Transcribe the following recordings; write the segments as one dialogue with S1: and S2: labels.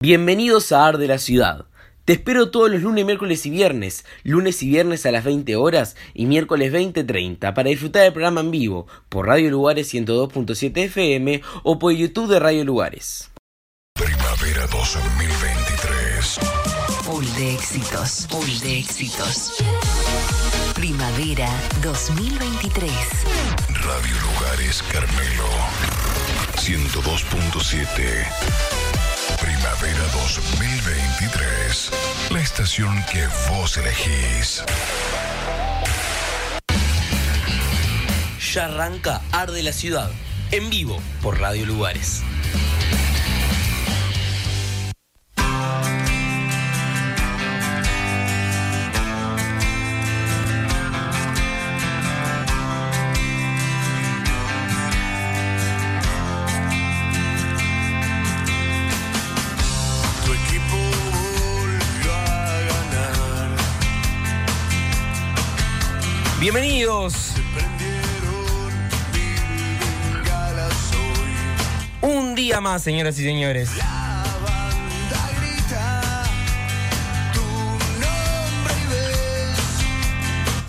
S1: Bienvenidos a Ar de la Ciudad. Te espero todos los lunes, miércoles y viernes, lunes y viernes a las 20 horas y miércoles 20.30 para disfrutar del programa en vivo por Radio Lugares 102.7 FM o por YouTube de Radio Lugares.
S2: Primavera 2023.
S3: Full de éxitos, full de éxitos. Primavera 2023.
S2: Radio Lugares Carmelo 102.7. Primavera 2023. La estación que vos elegís.
S1: Ya arranca Ar de la Ciudad, en vivo por Radio Lugares. Bienvenidos. Un día más, señoras y señores.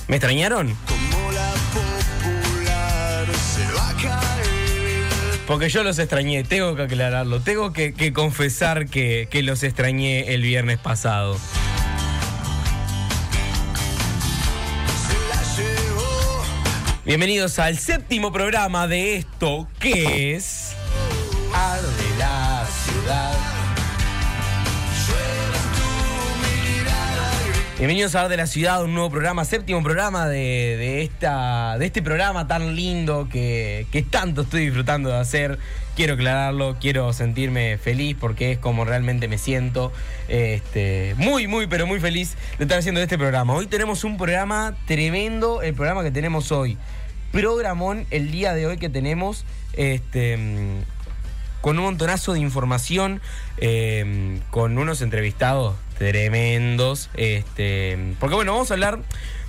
S1: ¿Me extrañaron? Porque yo los extrañé, tengo que aclararlo, tengo que, confesar que los extrañé el viernes pasado. Bienvenidos al séptimo programa de esto que es... Ar de la ciudad. Bienvenidos a Ar de la Ciudad, un nuevo programa, séptimo programa de, de esta, de este programa tan lindo que, que tanto estoy disfrutando de hacer. Quiero aclararlo, quiero sentirme feliz porque es como realmente me siento. Este, muy, muy, pero muy feliz de estar haciendo este programa. Hoy tenemos un programa tremendo, el programa que tenemos hoy. Programón el día de hoy que tenemos. Este. con un montonazo de información, eh, con unos entrevistados tremendos. Este, porque bueno, vamos a hablar,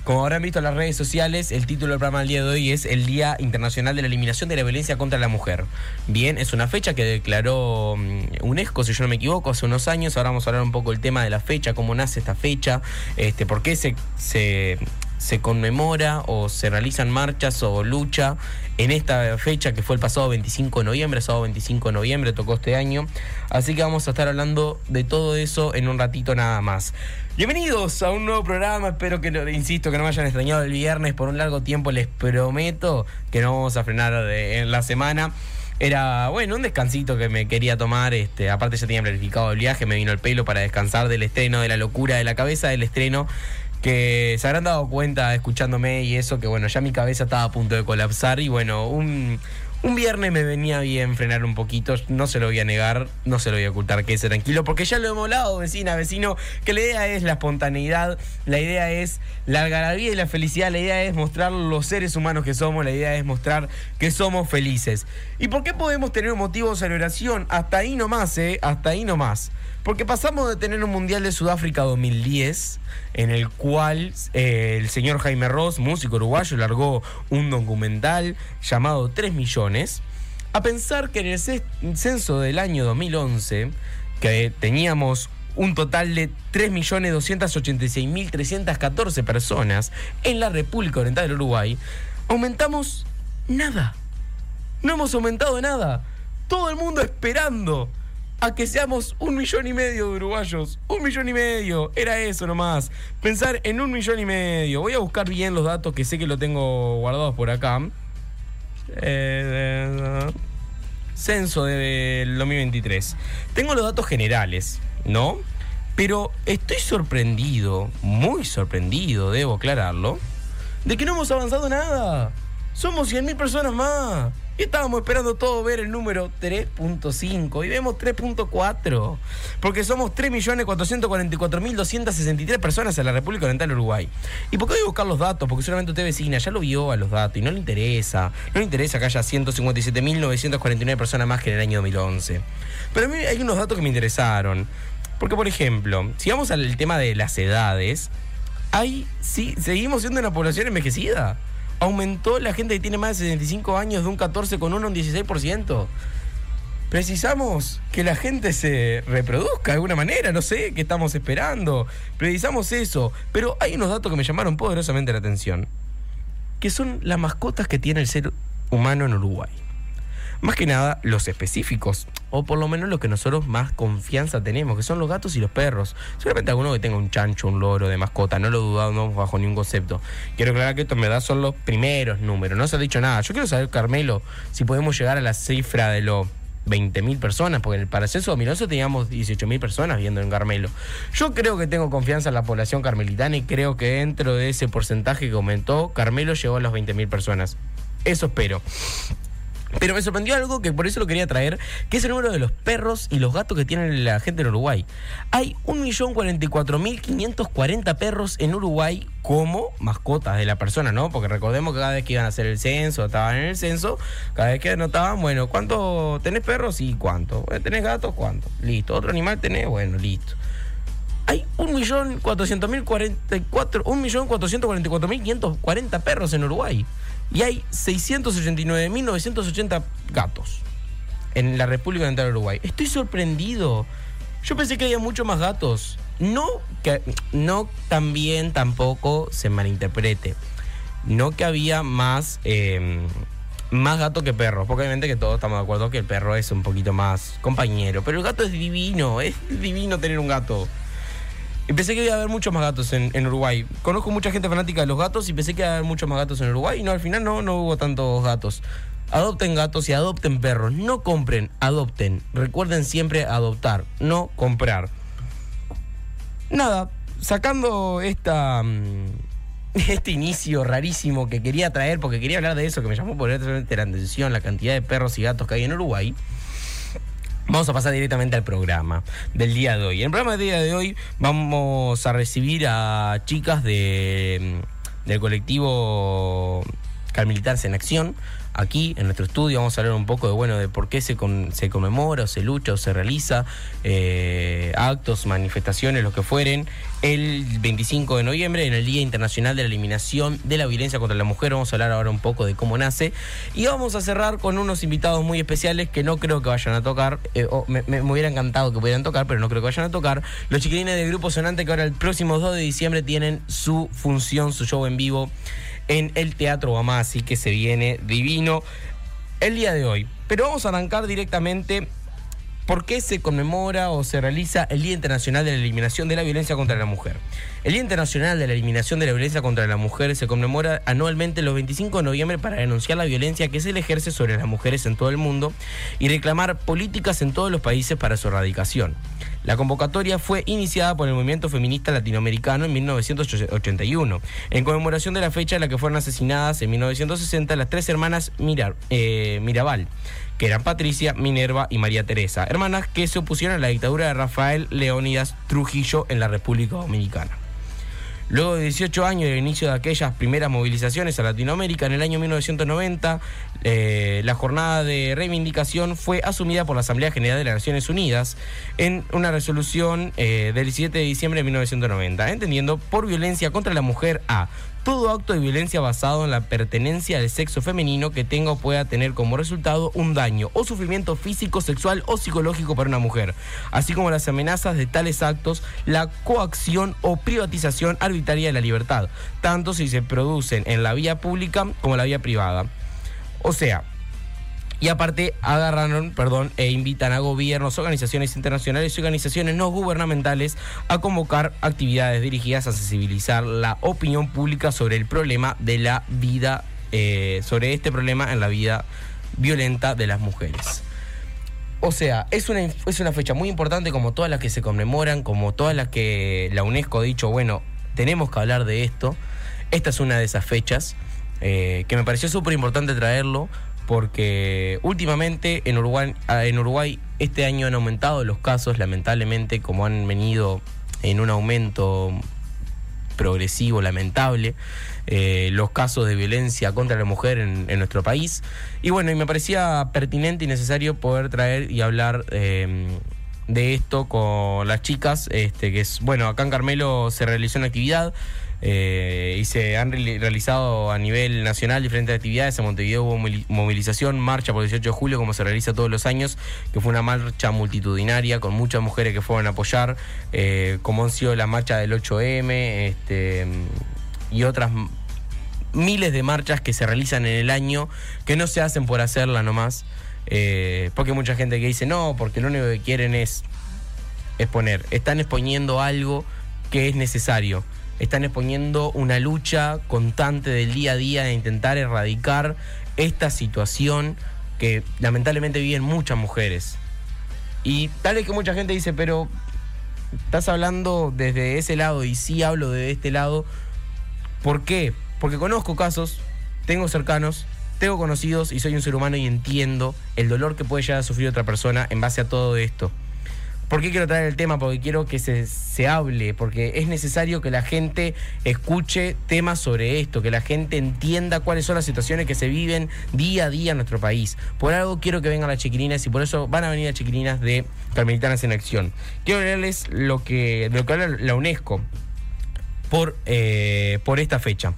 S1: como habrán visto en las redes sociales, el título del programa del día de hoy es el Día Internacional de la Eliminación de la Violencia contra la Mujer. Bien, es una fecha que declaró mm, UNESCO, si yo no me equivoco, hace unos años. Ahora vamos a hablar un poco del tema de la fecha, cómo nace esta fecha, este, por qué se, se se conmemora o se realizan marchas o lucha en esta fecha que fue el pasado 25 de noviembre, sábado 25 de noviembre, tocó este año. Así que vamos a estar hablando de todo eso en un ratito nada más. Bienvenidos a un nuevo programa, espero que, insisto, que no me hayan extrañado el viernes por un largo tiempo, les prometo que no vamos a frenar en la semana. Era, bueno, un descansito que me quería tomar. Este, aparte ya tenía planificado el viaje, me vino el pelo para descansar del estreno, de la locura de la cabeza del estreno. Que se habrán dado cuenta escuchándome y eso, que bueno, ya mi cabeza estaba a punto de colapsar. Y bueno, un, un viernes me venía bien frenar un poquito. No se lo voy a negar, no se lo voy a ocultar, que tranquilo, porque ya lo hemos hablado, vecina, vecino, que la idea es la espontaneidad, la idea es la algarabía y la felicidad, la idea es mostrar los seres humanos que somos, la idea es mostrar que somos felices. ¿Y por qué podemos tener un motivo de celebración? Hasta ahí nomás, ¿eh? Hasta ahí nomás. Porque pasamos de tener un Mundial de Sudáfrica 2010, en el cual eh, el señor Jaime Ross, músico uruguayo, largó un documental llamado 3 millones, a pensar que en el censo del año 2011, que teníamos un total de 3.286.314 personas en la República Oriental del Uruguay, aumentamos nada. No hemos aumentado nada. Todo el mundo esperando a que seamos un millón y medio de uruguayos. Un millón y medio. Era eso nomás. Pensar en un millón y medio. Voy a buscar bien los datos que sé que lo tengo guardados por acá. Eh, censo del 2023. Tengo los datos generales, ¿no? Pero estoy sorprendido, muy sorprendido, debo aclararlo, de que no hemos avanzado nada. Somos 100.000 personas más. Y estábamos esperando todo ver el número 3.5 y vemos 3.4. Porque somos 3.444.263 personas en la República Oriental del Uruguay. ¿Y por qué voy a buscar los datos? Porque solamente usted vecina ya lo vio a los datos y no le interesa. No le interesa que haya 157.949 personas más que en el año 2011. Pero a mí hay unos datos que me interesaron. Porque, por ejemplo, si vamos al tema de las edades, hay, sí, seguimos siendo una población envejecida. Aumentó la gente que tiene más de 65 años de un 14 con 1 a un 16%. Precisamos que la gente se reproduzca de alguna manera, no sé, qué estamos esperando. Precisamos eso. Pero hay unos datos que me llamaron poderosamente la atención, que son las mascotas que tiene el ser humano en Uruguay. Más que nada los específicos, o por lo menos los que nosotros más confianza tenemos, que son los gatos y los perros. Seguramente alguno que tenga un chancho, un loro de mascota, no lo dudamos bajo ningún concepto. Quiero aclarar que esto me da son los primeros números, no se ha dicho nada. Yo quiero saber, Carmelo, si podemos llegar a la cifra de los 20.000 personas, porque para el censo 2011 teníamos 18.000 personas viendo en Carmelo. Yo creo que tengo confianza en la población carmelitana y creo que dentro de ese porcentaje que aumentó, Carmelo llegó a las 20.000 personas. Eso espero. Pero me sorprendió algo que por eso lo quería traer, que es el número de los perros y los gatos que tiene la gente en Uruguay. Hay 1.044.540 perros en Uruguay como mascotas de la persona, ¿no? Porque recordemos que cada vez que iban a hacer el censo, estaban en el censo, cada vez que anotaban, bueno, ¿cuánto tenés perros? y cuánto. ¿Tenés gatos? ¿Cuánto? Listo. ¿Otro animal tenés? Bueno, listo. Hay 1.444.540 perros en Uruguay y hay 689.980 gatos en la República Oriental de Uruguay. Estoy sorprendido. Yo pensé que había mucho más gatos. No que no también tampoco se malinterprete. No que había más eh, más gato que perro, porque obviamente que todos estamos de acuerdo que el perro es un poquito más compañero, pero el gato es divino, es divino tener un gato. Y pensé que iba a haber muchos más gatos en, en, Uruguay. Conozco mucha gente fanática de los gatos y pensé que iba a haber muchos más gatos en Uruguay. Y no, al final no, no hubo tantos gatos. Adopten gatos y adopten perros. No compren, adopten. Recuerden siempre adoptar, no comprar. Nada, sacando esta, mm, este inicio rarísimo que quería traer, porque quería hablar de eso, que me llamó por la atención, la cantidad de perros y gatos que hay en Uruguay. Vamos a pasar directamente al programa del día de hoy. En el programa del día de hoy vamos a recibir a chicas de, del colectivo Carmilitarse en Acción. Aquí en nuestro estudio vamos a hablar un poco de bueno de por qué se, con, se conmemora o se lucha o se realiza eh, actos, manifestaciones, lo que fueren, el 25 de noviembre en el Día Internacional de la Eliminación de la Violencia contra la Mujer. Vamos a hablar ahora un poco de cómo nace y vamos a cerrar con unos invitados muy especiales que no creo que vayan a tocar, eh, me, me, hubiera encantado que pudieran tocar, pero no creo que vayan a tocar. Los chiquilines del Grupo Sonante que ahora el próximo 2 de diciembre tienen su función, su show en vivo en el Teatro Bamasi, que se viene divino el día de hoy. Pero vamos a arrancar directamente ¿Por qué se conmemora o se realiza el Día Internacional de la Eliminación de la Violencia contra la Mujer? El Día Internacional de la Eliminación de la Violencia contra la Mujer se conmemora anualmente los 25 de noviembre para denunciar la violencia que se le ejerce sobre las mujeres en todo el mundo y reclamar políticas en todos los países para su erradicación. La convocatoria fue iniciada por el movimiento feminista latinoamericano en 1981, en conmemoración de la fecha en la que fueron asesinadas en 1960 las tres hermanas Mirar, eh, Mirabal que eran Patricia, Minerva y María Teresa, hermanas que se opusieron a la dictadura de Rafael Leónidas Trujillo en la República Dominicana. Luego de 18 años del inicio de aquellas primeras movilizaciones a Latinoamérica, en el año 1990, eh, la jornada de reivindicación fue asumida por la Asamblea General de las Naciones Unidas en una resolución eh, del 17 de diciembre de 1990, entendiendo por violencia contra la mujer a todo acto de violencia basado en la pertenencia del sexo femenino que tenga o pueda tener como resultado un daño o sufrimiento físico, sexual o psicológico para una mujer, así como las amenazas de tales actos, la coacción o privatización arbitraria de la libertad, tanto si se producen en la vía pública como en la vía privada. O sea, y aparte agarraron, perdón, e invitan a gobiernos, organizaciones internacionales y organizaciones no gubernamentales a convocar actividades dirigidas a sensibilizar la opinión pública sobre el problema de la vida, eh, sobre este problema en la vida violenta de las mujeres. O sea, es una, es una fecha muy importante como todas las que se conmemoran, como todas las que la UNESCO ha dicho, bueno, tenemos que hablar de esto. Esta es una de esas fechas eh, que me pareció súper importante traerlo porque últimamente en Uruguay, en Uruguay este año han aumentado los casos, lamentablemente, como han venido en un aumento progresivo, lamentable, eh, los casos de violencia contra la mujer en, nuestro país. Y bueno, y me parecía pertinente y necesario poder traer y hablar eh, de esto con las chicas, este, que es, bueno, acá en Carmelo se realizó una actividad eh, y se han reali- realizado a nivel nacional diferentes actividades. En Montevideo hubo movilización, marcha por el 18 de julio, como se realiza todos los años, que fue una marcha multitudinaria con muchas mujeres que fueron a apoyar, eh, como han sido la marcha del 8M este, y otras miles de marchas que se realizan en el año, que no se hacen por hacerla nomás. eh, porque hay mucha gente que dice no, porque lo único que quieren es exponer. Están exponiendo algo que es necesario. Están exponiendo una lucha constante del día a día de intentar erradicar esta situación que lamentablemente viven muchas mujeres. Y tal vez que mucha gente dice, pero estás hablando desde ese lado y sí hablo de este lado. ¿Por qué? Porque conozco casos, tengo cercanos, tengo conocidos y soy un ser humano y entiendo el dolor que puede llegar a sufrir otra persona en base a todo esto. ¿Por qué quiero traer el tema? Porque quiero que se, se hable, porque es necesario que la gente escuche temas sobre esto, que la gente entienda cuáles son las situaciones que se viven día a día en nuestro país. Por algo quiero que vengan las chiquilinas y por eso van a venir las chiquilinas de Carmelitanas en Acción. Quiero leerles lo que, lo que habla la UNESCO por, eh, por esta fecha.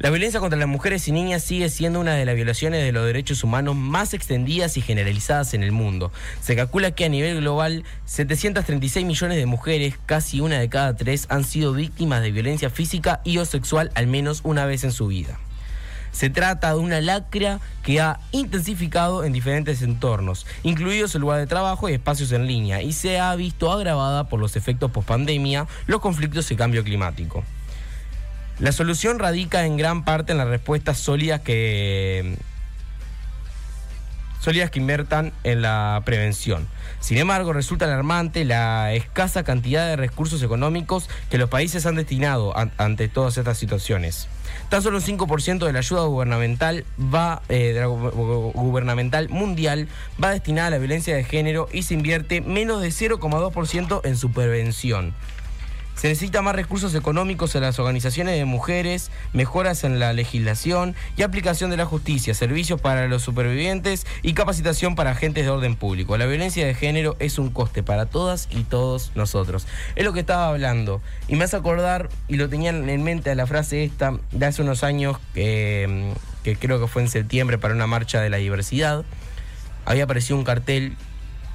S1: La violencia contra las mujeres y niñas sigue siendo una de las violaciones de los derechos humanos más extendidas y generalizadas en el mundo. Se calcula que a nivel global 736 millones de mujeres, casi una de cada tres, han sido víctimas de violencia física y o sexual al menos una vez en su vida. Se trata de una lacra que ha intensificado en diferentes entornos, incluidos el lugar de trabajo y espacios en línea, y se ha visto agravada por los efectos pospandemia, los conflictos y cambio climático. La solución radica en gran parte en las respuestas sólidas que sólidas que inviertan en la prevención. Sin embargo, resulta alarmante la escasa cantidad de recursos económicos que los países han destinado an- ante todas estas situaciones. Tan solo un 5% de la ayuda gubernamental va eh, gubernamental mundial va destinada a la violencia de género y se invierte menos de 0,2% en su prevención. Se necesita más recursos económicos en las organizaciones de mujeres, mejoras en la legislación y aplicación de la justicia, servicios para los supervivientes y capacitación para agentes de orden público. La violencia de género es un coste para todas y todos nosotros. Es lo que estaba hablando. Y me hace acordar, y lo tenía en mente la frase esta de hace unos años, que creo que fue en septiembre para una marcha de la diversidad. Había aparecido un cartel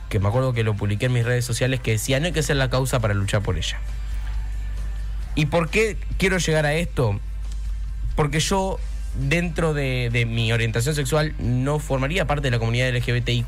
S1: que me acuerdo que lo publiqué en mis redes sociales que decía no hay que ser la causa para luchar por ella. ¿Y por qué quiero llegar a esto? Porque yo, dentro de, mi orientación sexual, no formaría parte de la comunidad LGBTIQ,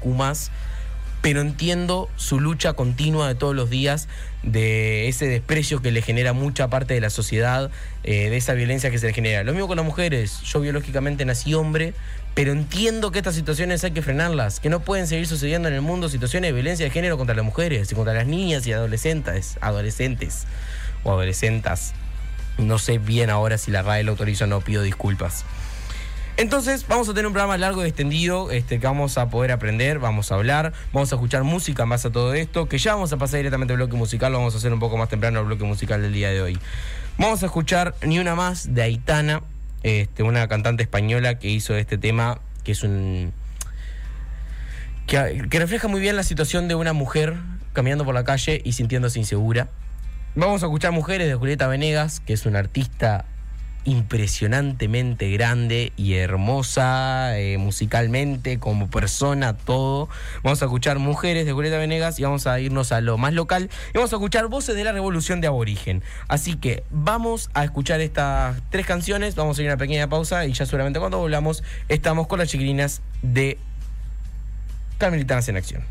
S1: pero entiendo su lucha continua de todos los días, de ese desprecio que le genera mucha parte de la sociedad, eh, de esa violencia que se le genera. Lo mismo con las mujeres. Yo biológicamente nací hombre, pero entiendo que estas situaciones hay que frenarlas, que no pueden seguir sucediendo en el mundo situaciones de violencia de género contra las mujeres y contra las niñas y adolescentes, adolescentes o adolescentas. No sé bien ahora si la RAE lo autoriza o no, pido disculpas. Entonces, vamos a tener un programa largo y extendido, este, que vamos a poder aprender, vamos a hablar, vamos a escuchar música base a todo esto, que ya vamos a pasar directamente al bloque musical, lo vamos a hacer un poco más temprano al bloque musical del día de hoy. Vamos a escuchar Ni una más de Aitana, este, una cantante española que hizo este tema, que es un. que refleja muy bien la situación de una mujer caminando por la calle y sintiéndose insegura. Vamos a escuchar Mujeres de Julieta Venegas, que es una artista impresionantemente grande y hermosa eh, musicalmente, como persona, todo. Vamos a escuchar Mujeres de Julieta Venegas y vamos a irnos a lo más local y vamos a escuchar Voces de la Revolución de Aborigen. Así que vamos a escuchar estas tres canciones, vamos a ir a una pequeña pausa y ya seguramente cuando volvamos estamos con las chiquilinas de Carmelitanas en Acción.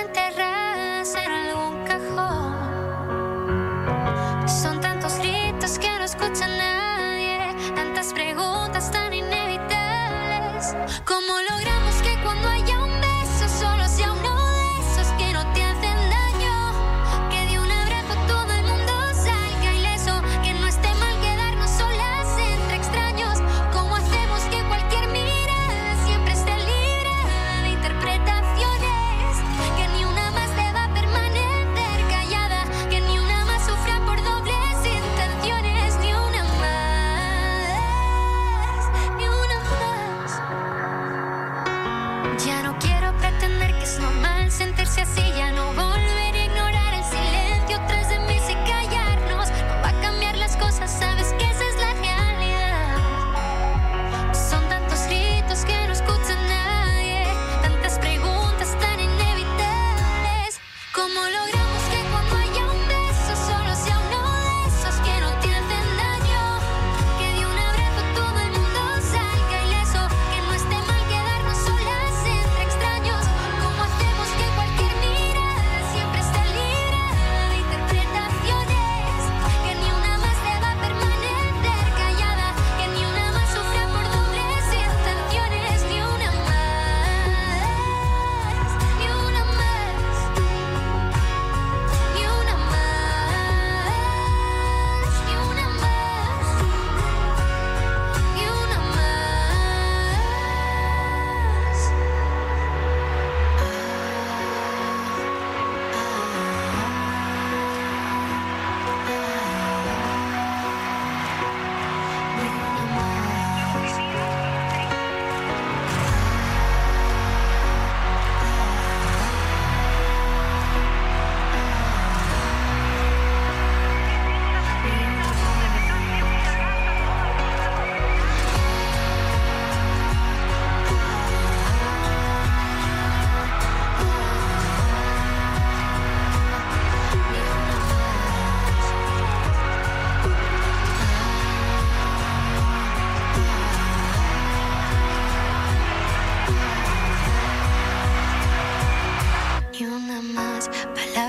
S4: escucha nadie, tantas preguntas tan inevitables como lo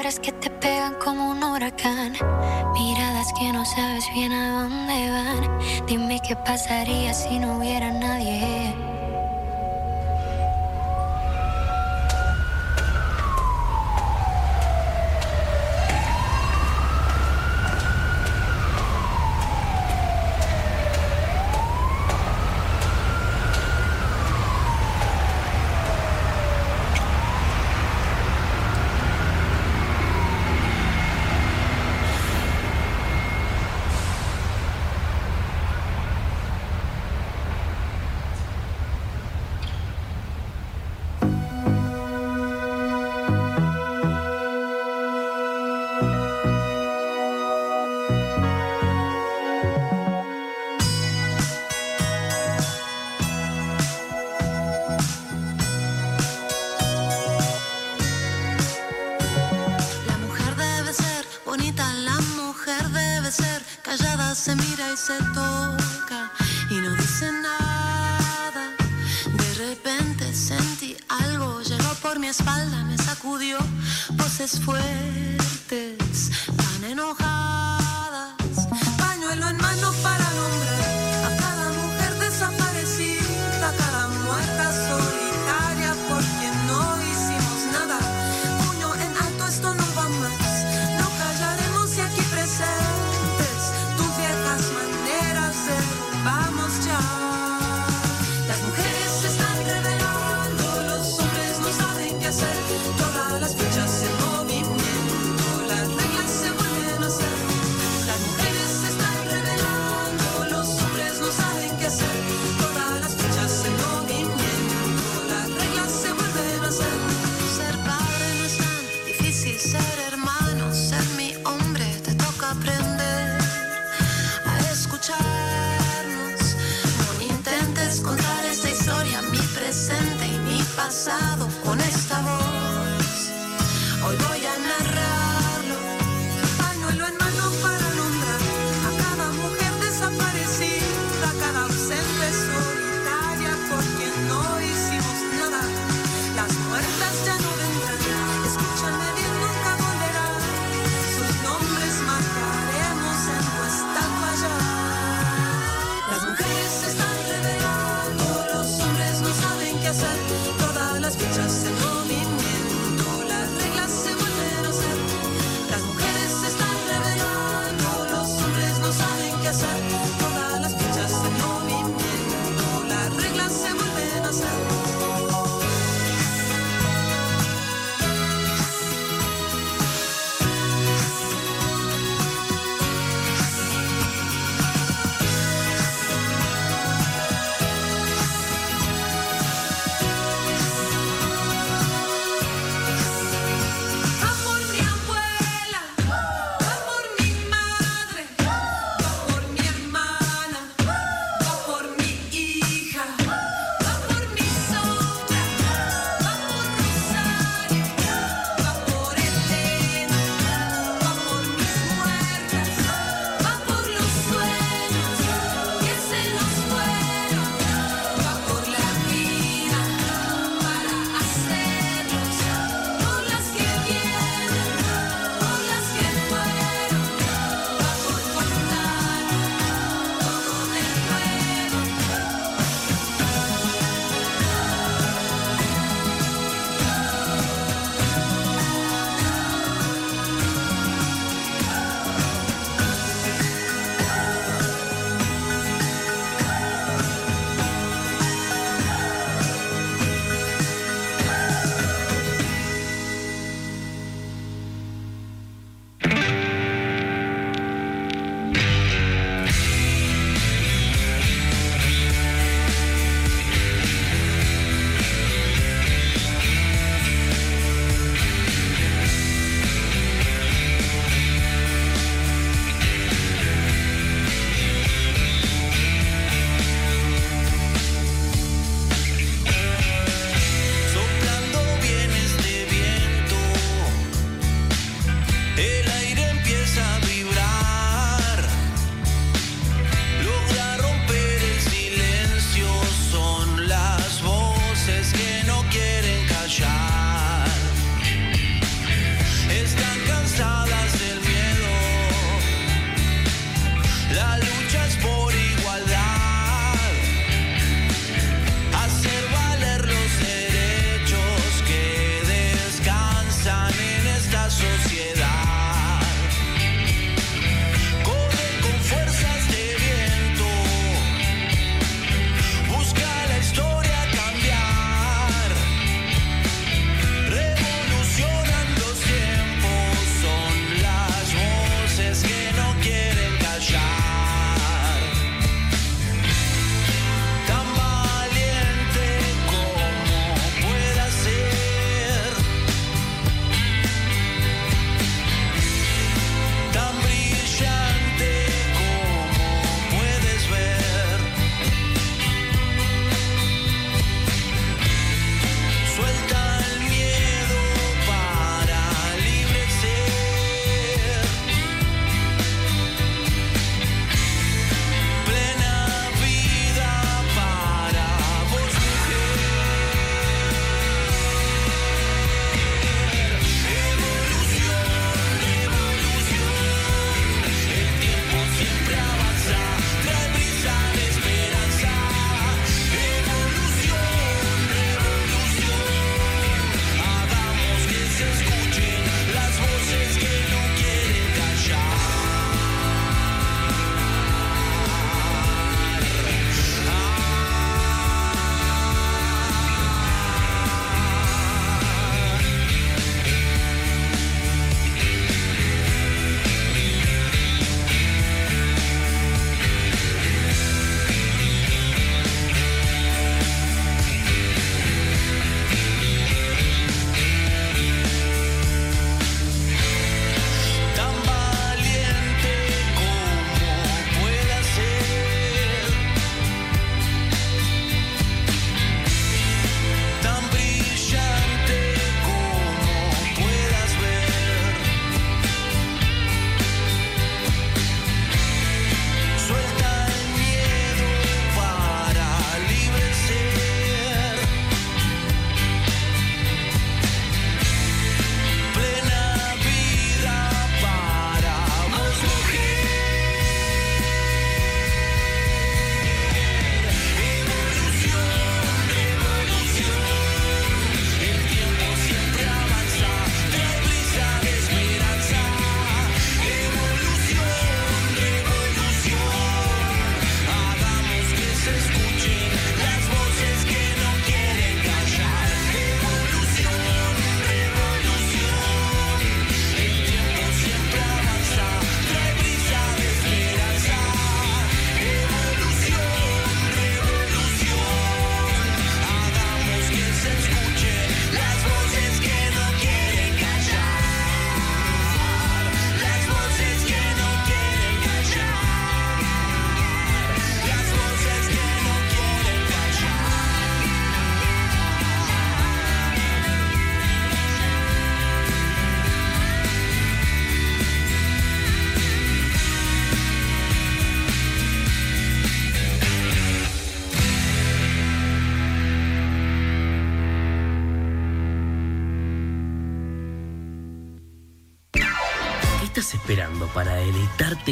S4: palabras que te pegan como un huracán, miradas que no sabes bien a dónde van. Dime qué pasaría si no hubiera nadie.
S5: espalda me sacudió voces fuertes, tan enojadas. pasado.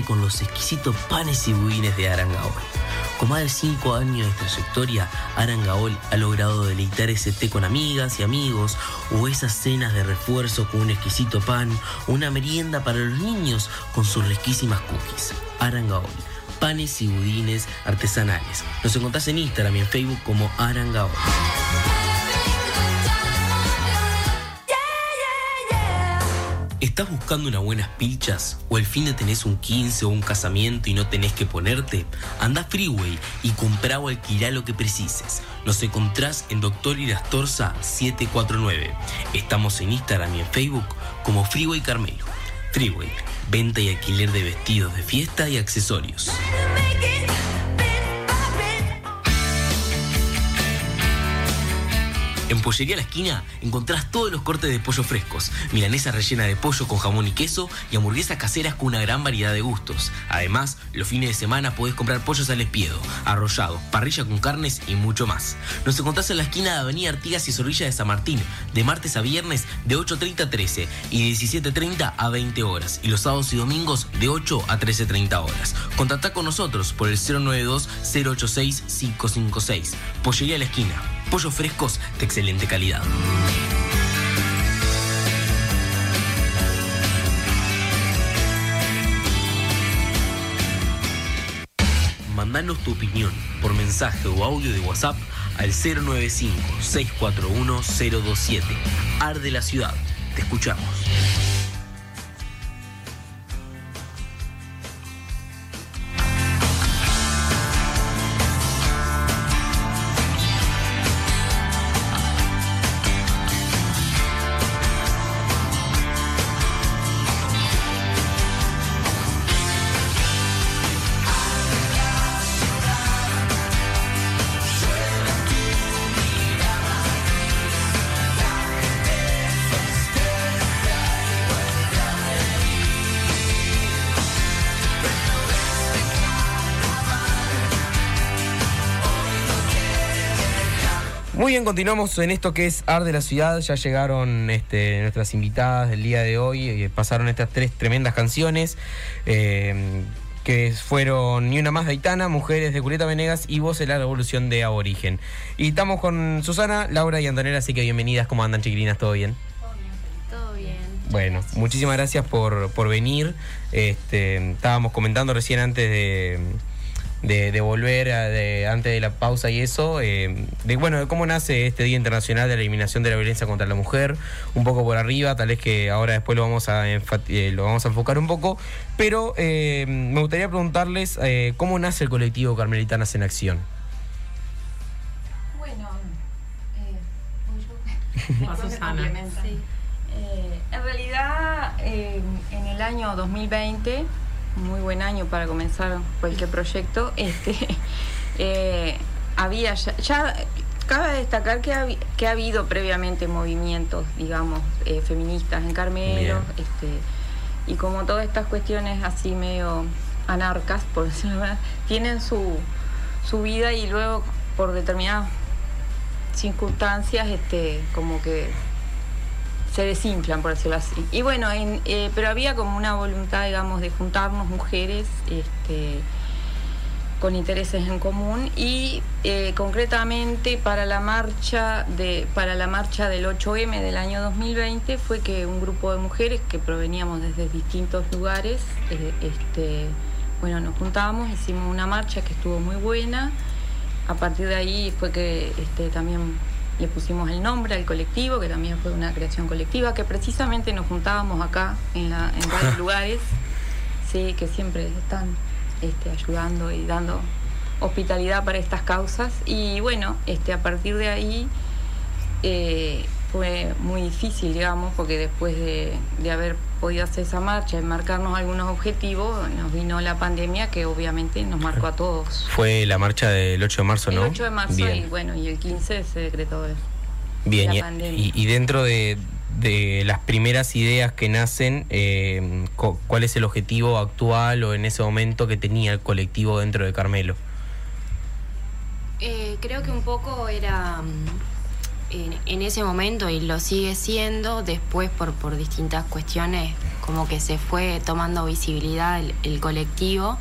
S5: Con los
S1: exquisitos panes y budines de Arangaol? Con más de 5 años de trayectoria, Arangaol ha logrado deleitar ese té con amigas y amigos, o esas cenas de refuerzo con un exquisito pan, o una merienda para los niños con sus riquísimas cookies. Arangaol, panes y budines artesanales. Nos encontrás en Instagram y en Facebook como Arangaol. ¿Estás buscando unas buenas pilchas? ¿O el fin de tenés un 15 o un casamiento y no tenés que ponerte? Anda Freeway y comprá o alquilá lo que precises. Nos encontrás en Doctor Irastorza 749. Estamos en Instagram y en Facebook como Freeway Carmelo. Freeway, venta y alquiler de vestidos de fiesta y accesorios. En Pollería La Esquina encontrás todos los cortes de pollo frescos, milanesa rellena de pollo con jamón y queso y hamburguesas caseras con una gran variedad de gustos. Además, los fines de semana podés comprar pollos al espiedo, arrollado, parrilla con carnes y mucho más. Nos encontrás en la esquina de Avenida Artigas y Zorrilla de San Martín, de martes a viernes de 8.30 a 13 y de 17.30 a 20 horas, y los sábados y domingos de 8 a 13.30 horas. Contactá con nosotros por el 092-086-556. Pollería La Esquina. Pollos frescos de excelente calidad. Mandanos tu opinión por mensaje o audio de WhatsApp al 095-641-027. Arde la ciudad. Te escuchamos.
S6: Bien, continuamos en esto que es Ar de la Ciudad. Ya llegaron este, nuestras invitadas del día de hoy. y pasaron estas tres tremendas canciones. eh, que fueron Ni una más de Aitana, Mujeres de Julieta Venegas y Voz de la Revolución de Aborigen. Y estamos con Susana, Laura y Antonella, así que bienvenidas. ¿Cómo andan, chiquilinas? ¿Todo bien?
S7: Todo bien.
S6: Bueno, muchísimas gracias por, por venir. Este, estábamos comentando recién antes de, de, de volver, a- de, antes de la pausa y eso, eh, de bueno, de cómo nace este Día Internacional de la Eliminación de la Violencia contra la Mujer, un poco por arriba, tal vez que ahora después lo vamos a, eh, lo vamos a enfocar un poco, pero eh, me gustaría preguntarles eh, cómo nace el colectivo Carmelitanas en Acción.
S7: Bueno, eh, voy yo.
S8: Susana.
S7: Sí. Eh, en realidad, eh, en el año 2020, muy buen año para comenzar cualquier proyecto, este, eh, había ya, ya- cabe destacar que ha, que ha habido previamente movimientos, digamos, eh, feministas en Carmelo,
S6: Bien.
S7: este, y como todas estas cuestiones así medio anarcas, por decirlo de manera, tienen su, su vida y luego por determinadas circunstancias, este, como que se desinflan, por decirlo así. Y bueno, en- eh, pero había como una voluntad, digamos, de juntarnos mujeres este, con intereses en común y eh, concretamente para la marcha de para la marcha del 8M del año 2020 fue que un grupo de mujeres que proveníamos desde distintos lugares, eh, este, bueno, nos juntamos, hicimos una marcha que estuvo muy buena. A partir de ahí fue que este, también le pusimos el nombre al colectivo, que también fue una creación colectiva, que precisamente nos juntábamos acá en, la- en varios lugares, sí, que siempre están este, ayudando y dando hospitalidad para estas causas. Y bueno, este, a partir de ahí eh, fue muy difícil, digamos, porque después de, de haber podido hacer esa marcha y marcarnos algunos objetivos, nos vino la pandemia que obviamente nos marcó a todos.
S6: Fue la marcha del 8 de marzo,
S7: El
S6: ¿no?
S7: 8 de marzo
S6: Bien.
S7: y bueno, y el 15 se decretó el-
S6: Bien,
S7: la
S6: y,
S7: pandemia.
S6: y- y dentro de, de las primeras ideas que nacen, eh, ¿cuál es el objetivo actual o en ese momento que tenía el colectivo dentro de Carmelo?
S8: Eh, creo que un poco era mm, en, ese momento y lo sigue siendo, después por, por distintas cuestiones como que se fue tomando visibilidad el, colectivo,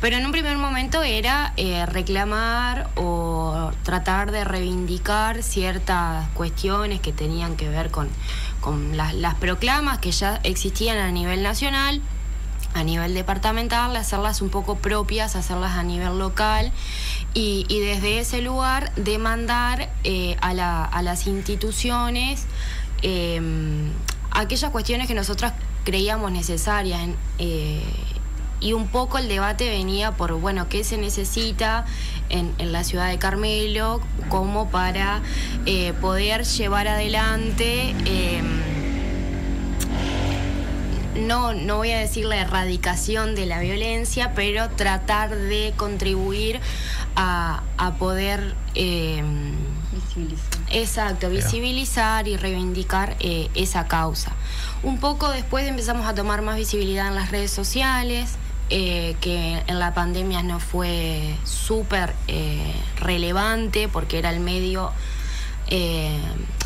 S8: pero en un primer momento era eh, reclamar o tratar de reivindicar ciertas cuestiones que tenían que ver con, con las proclamas que ya existían a nivel nacional a nivel departamental, hacerlas un poco propias, hacerlas a nivel local y, y desde ese lugar demandar eh, a, la- a las instituciones eh, aquellas cuestiones que nosotras creíamos necesarias. eh, y un poco el debate venía por, bueno, qué se necesita en, en la ciudad de Carmelo como para eh, poder llevar adelante... eh, no, no voy a decir la erradicación de la violencia, pero tratar de contribuir a, a poder... eh,
S7: Visibilizar.
S8: Exacto, visibilizar y reivindicar eh, esa causa. Un poco después empezamos a tomar más visibilidad en las redes sociales, eh, que en la pandemia no fue súper eh, relevante porque era el medio eh,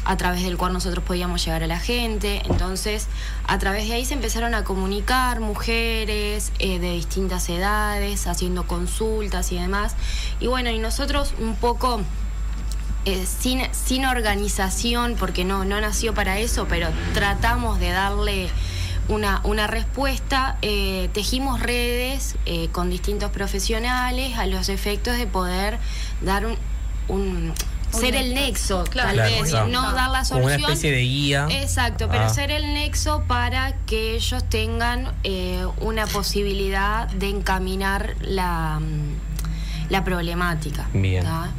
S8: a través del cual nosotros podíamos llegar a la gente. Entonces, a través de ahí se empezaron a comunicar mujeres eh, de distintas edades, haciendo consultas y demás. Y bueno, y nosotros un poco eh, sin, sin organización, porque no, no nació para eso, pero tratamos de darle una, una respuesta, eh, tejimos redes con distintos profesionales a los efectos de poder dar un- ser el nexo,
S7: Claro,
S8: tal
S1: Claro,
S8: vez,
S1: claro.
S8: no dar la
S1: Como una
S8: solución.
S1: especie de guía.
S8: Exacto, pero
S1: Ah.
S8: ser el nexo para que ellos tengan eh, una posibilidad de encaminar la, mm, la problemática.
S1: Bien.
S8: ¿tá?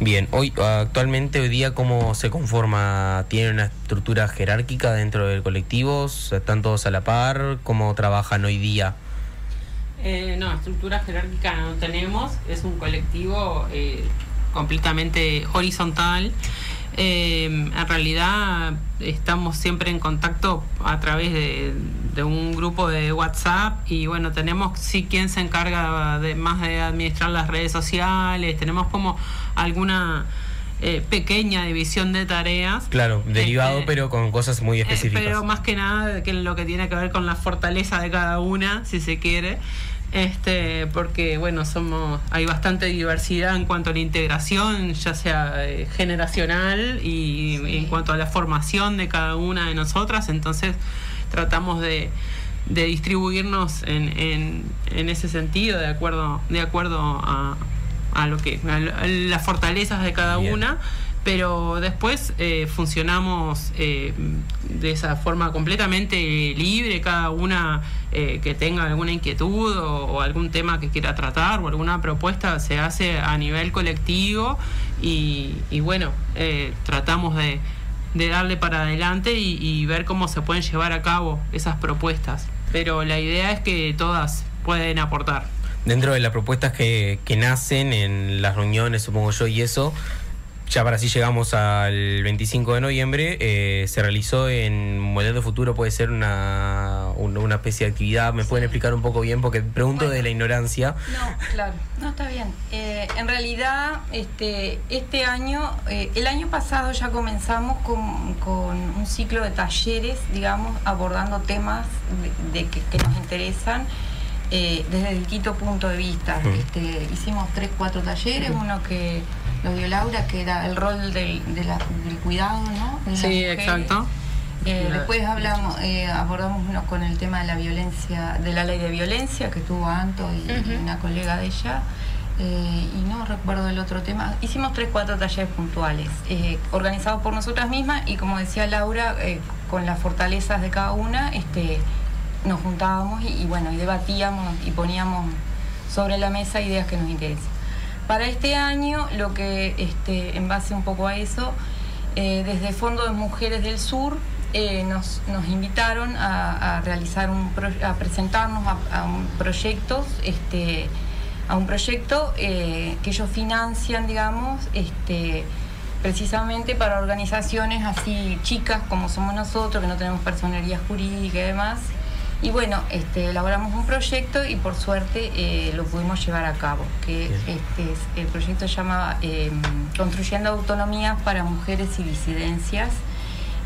S1: Bien, hoy actualmente hoy día cómo se conforma, tiene una estructura jerárquica dentro del colectivo, están todos a la par, cómo trabajan hoy día.
S9: Eh, no, estructura jerárquica no tenemos, es un colectivo eh, completamente horizontal. Eh, en realidad estamos siempre en contacto a través de, de un grupo de WhatsApp y bueno, tenemos sí quien se encarga de más de administrar las redes sociales, tenemos como alguna eh, pequeña división de tareas.
S1: Claro, derivado
S9: Este,
S1: pero con cosas muy
S9: eh,
S1: específicas.
S9: pero más que nada que lo que tiene que ver con la fortaleza de cada una, si se quiere. Este, porque bueno, somos, hay bastante diversidad en cuanto a la integración, ya sea eh, generacional y en cuanto a la formación de cada una de nosotras, entonces tratamos de, de distribuirnos en, en, en ese sentido, de acuerdo, de acuerdo a, a lo que, a, las fortalezas de cada
S1: Bien.
S9: una. Pero después eh, funcionamos eh, de esa forma completamente libre, cada una eh, que tenga alguna inquietud o, algún tema que quiera tratar o alguna propuesta se hace a nivel colectivo y, y bueno, eh, tratamos de, darle para adelante y, ver cómo se pueden llevar a cabo esas propuestas. Pero la idea es que todas pueden aportar.
S1: Dentro de las propuestas que nacen en las reuniones, supongo yo, y eso, ya para así llegamos al 25 de noviembre, eh, se realizó en Modelo Futuro, puede ser una, un- una especie de actividad, ¿me pueden explicar un poco bien? Porque pregunto de la ignorancia.
S7: No, claro, no está bien. Eh, en realidad, este, este año, eh, el año pasado ya comenzamos con, con un ciclo de talleres, digamos, abordando temas de, de que, que nos interesan eh, desde distintos puntos de vista.
S1: Ujú.
S7: Este, hicimos tres, cuatro talleres, uno que lo dio Laura, que era el rol del, de la- del cuidado, ¿no?
S9: Sí, exacto.
S7: Eh,
S9: La-
S7: después hablamos, eh, abordamos uno con el tema de la violencia, de la ley de violencia que tuvo Anto y, una colega de ella. eh, y no recuerdo el otro tema. Hicimos tres, cuatro talleres puntuales, organizados por nosotras mismas y como decía Laura, con las fortalezas de cada una, este, nos juntábamos y, y bueno, y debatíamos y poníamos sobre la mesa ideas que nos interesan. Para este año, lo que, este, en base un poco a eso, eh, desde Fondo de Mujeres del Sur eh, nos, invitaron a, realizar un pro- a presentarnos a, un proyectos, este, a un proyecto eh, que ellos financian, digamos, este, precisamente para organizaciones así chicas como somos nosotros, que no tenemos personería jurídica y demás, Y bueno, este, elaboramos un proyecto y por suerte eh, lo pudimos llevar a cabo, que este, es- el proyecto se llama eh, Construyendo Autonomías para Mujeres y Disidencias.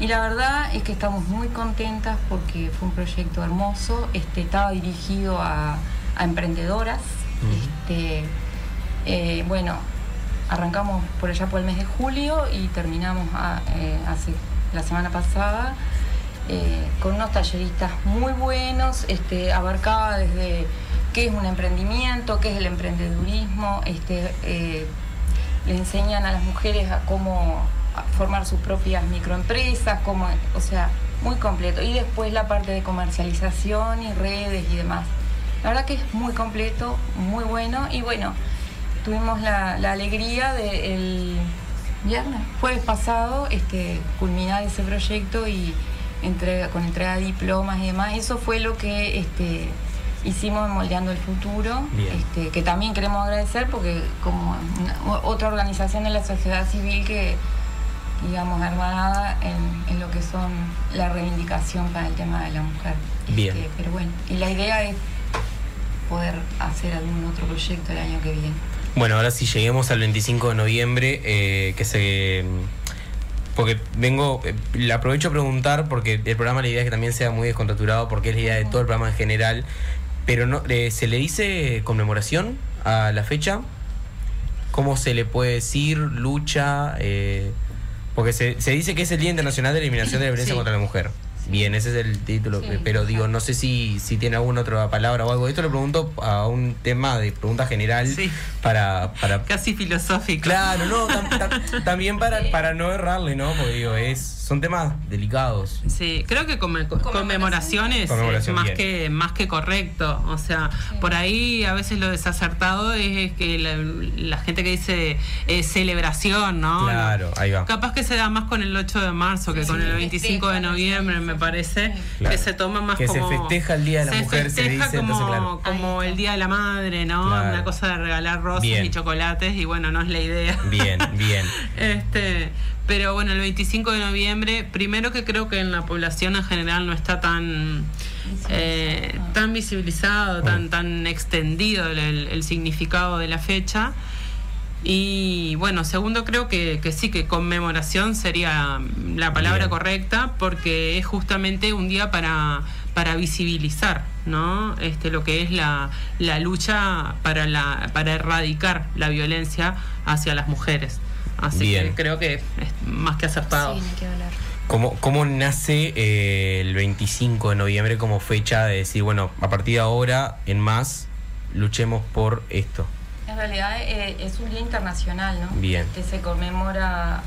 S7: Y la verdad es que estamos muy contentas porque fue un proyecto hermoso, este, estaba dirigido a, a emprendedoras. Este, eh, bueno, arrancamos por allá por el mes de julio y terminamos a- eh, hace la semana pasada eh, con unos talleristas muy buenos, este, abarcaba desde qué es un emprendimiento, qué es el emprendedurismo, este, eh, le enseñan a las mujeres a cómo formar sus propias microempresas, cómo, o sea, muy completo. Y después la parte de comercialización y redes y demás. La verdad que es muy completo, muy bueno y bueno, tuvimos la, alegría de el viernes, jueves pasado, este, culminar ese proyecto y entrega, con entrega de diplomas y demás. Eso fue lo que este, hicimos en Moldeando el Futuro,
S1: Bien.
S7: este, que también queremos agradecer porque como una- otra organización de la sociedad civil que digamos hermanada en, en lo que son la reivindicación para el tema de la mujer.
S1: Bien.
S7: Este, pero bueno, y la idea es poder hacer algún otro proyecto el año que viene.
S1: Bueno, ahora sí lleguemos al 25 de noviembre, eh, que se... Porque vengo, eh, le aprovecho a preguntar, porque el programa la idea es que también sea muy descontracturado, porque es la idea de todo el programa en general, pero no eh, ¿se le dice conmemoración a la fecha? ¿Cómo se le puede decir? ¿Lucha? Eh, porque se, se dice que es el Día Internacional de Eliminación de la Violencia
S9: Sí.
S1: contra la Mujer. Bien, ese es el título,
S7: Sí,
S1: pero digo, no sé si, si tiene alguna otra palabra o algo. Esto lo pregunto a un tema de pregunta general
S9: Sí.
S1: para, para
S9: Casi filosófico.
S1: Claro, no, tam- tam- también para, para no errarle, ¿no? Porque digo, es, son temas delicados.
S9: Sí, creo que come- conmemoraciones
S1: Conmemoración,
S9: es más
S1: bien.
S9: que más que correcto. O sea, por ahí a veces lo desacertado es que la, la gente que dice eh, celebración, ¿no?
S1: Claro, ahí va.
S9: Capaz que se da más con el 8 de marzo que con el 25 de noviembre, me parece,
S1: Claro.
S9: que se toma más
S1: Que se
S9: como...
S1: festeja el Día de la Mujer, se le
S9: festeja
S1: dice,
S9: como,
S1: entonces, claro.
S9: como el Día de la Madre, ¿no?
S1: Claro.
S9: Una cosa de regalar rosas
S1: Bien.
S9: y chocolates y bueno, no es la idea.
S1: Bien, bien.
S9: Este, pero bueno, el 25 de noviembre, primero que creo que en la población en general no está tan eh, tan visibilizado, tan tan extendido el, el- el significado de la fecha. Y bueno, segundo creo que, que sí, que conmemoración sería la palabra
S1: Bien.
S9: correcta, porque es justamente un día para, para visibilizar, ¿no? Este, lo que es la, la lucha para la, para erradicar la violencia hacia las mujeres. Así
S1: Bien.
S9: que creo que es más que acertado.
S8: Sí, no hay que hablar.
S1: ¿Cómo, cómo nace eh, el 25 de noviembre como fecha de decir, bueno, a partir de ahora en más, luchemos por esto?
S7: En realidad eh, es un día internacional, ¿no?
S1: Bien.
S7: Que se conmemora,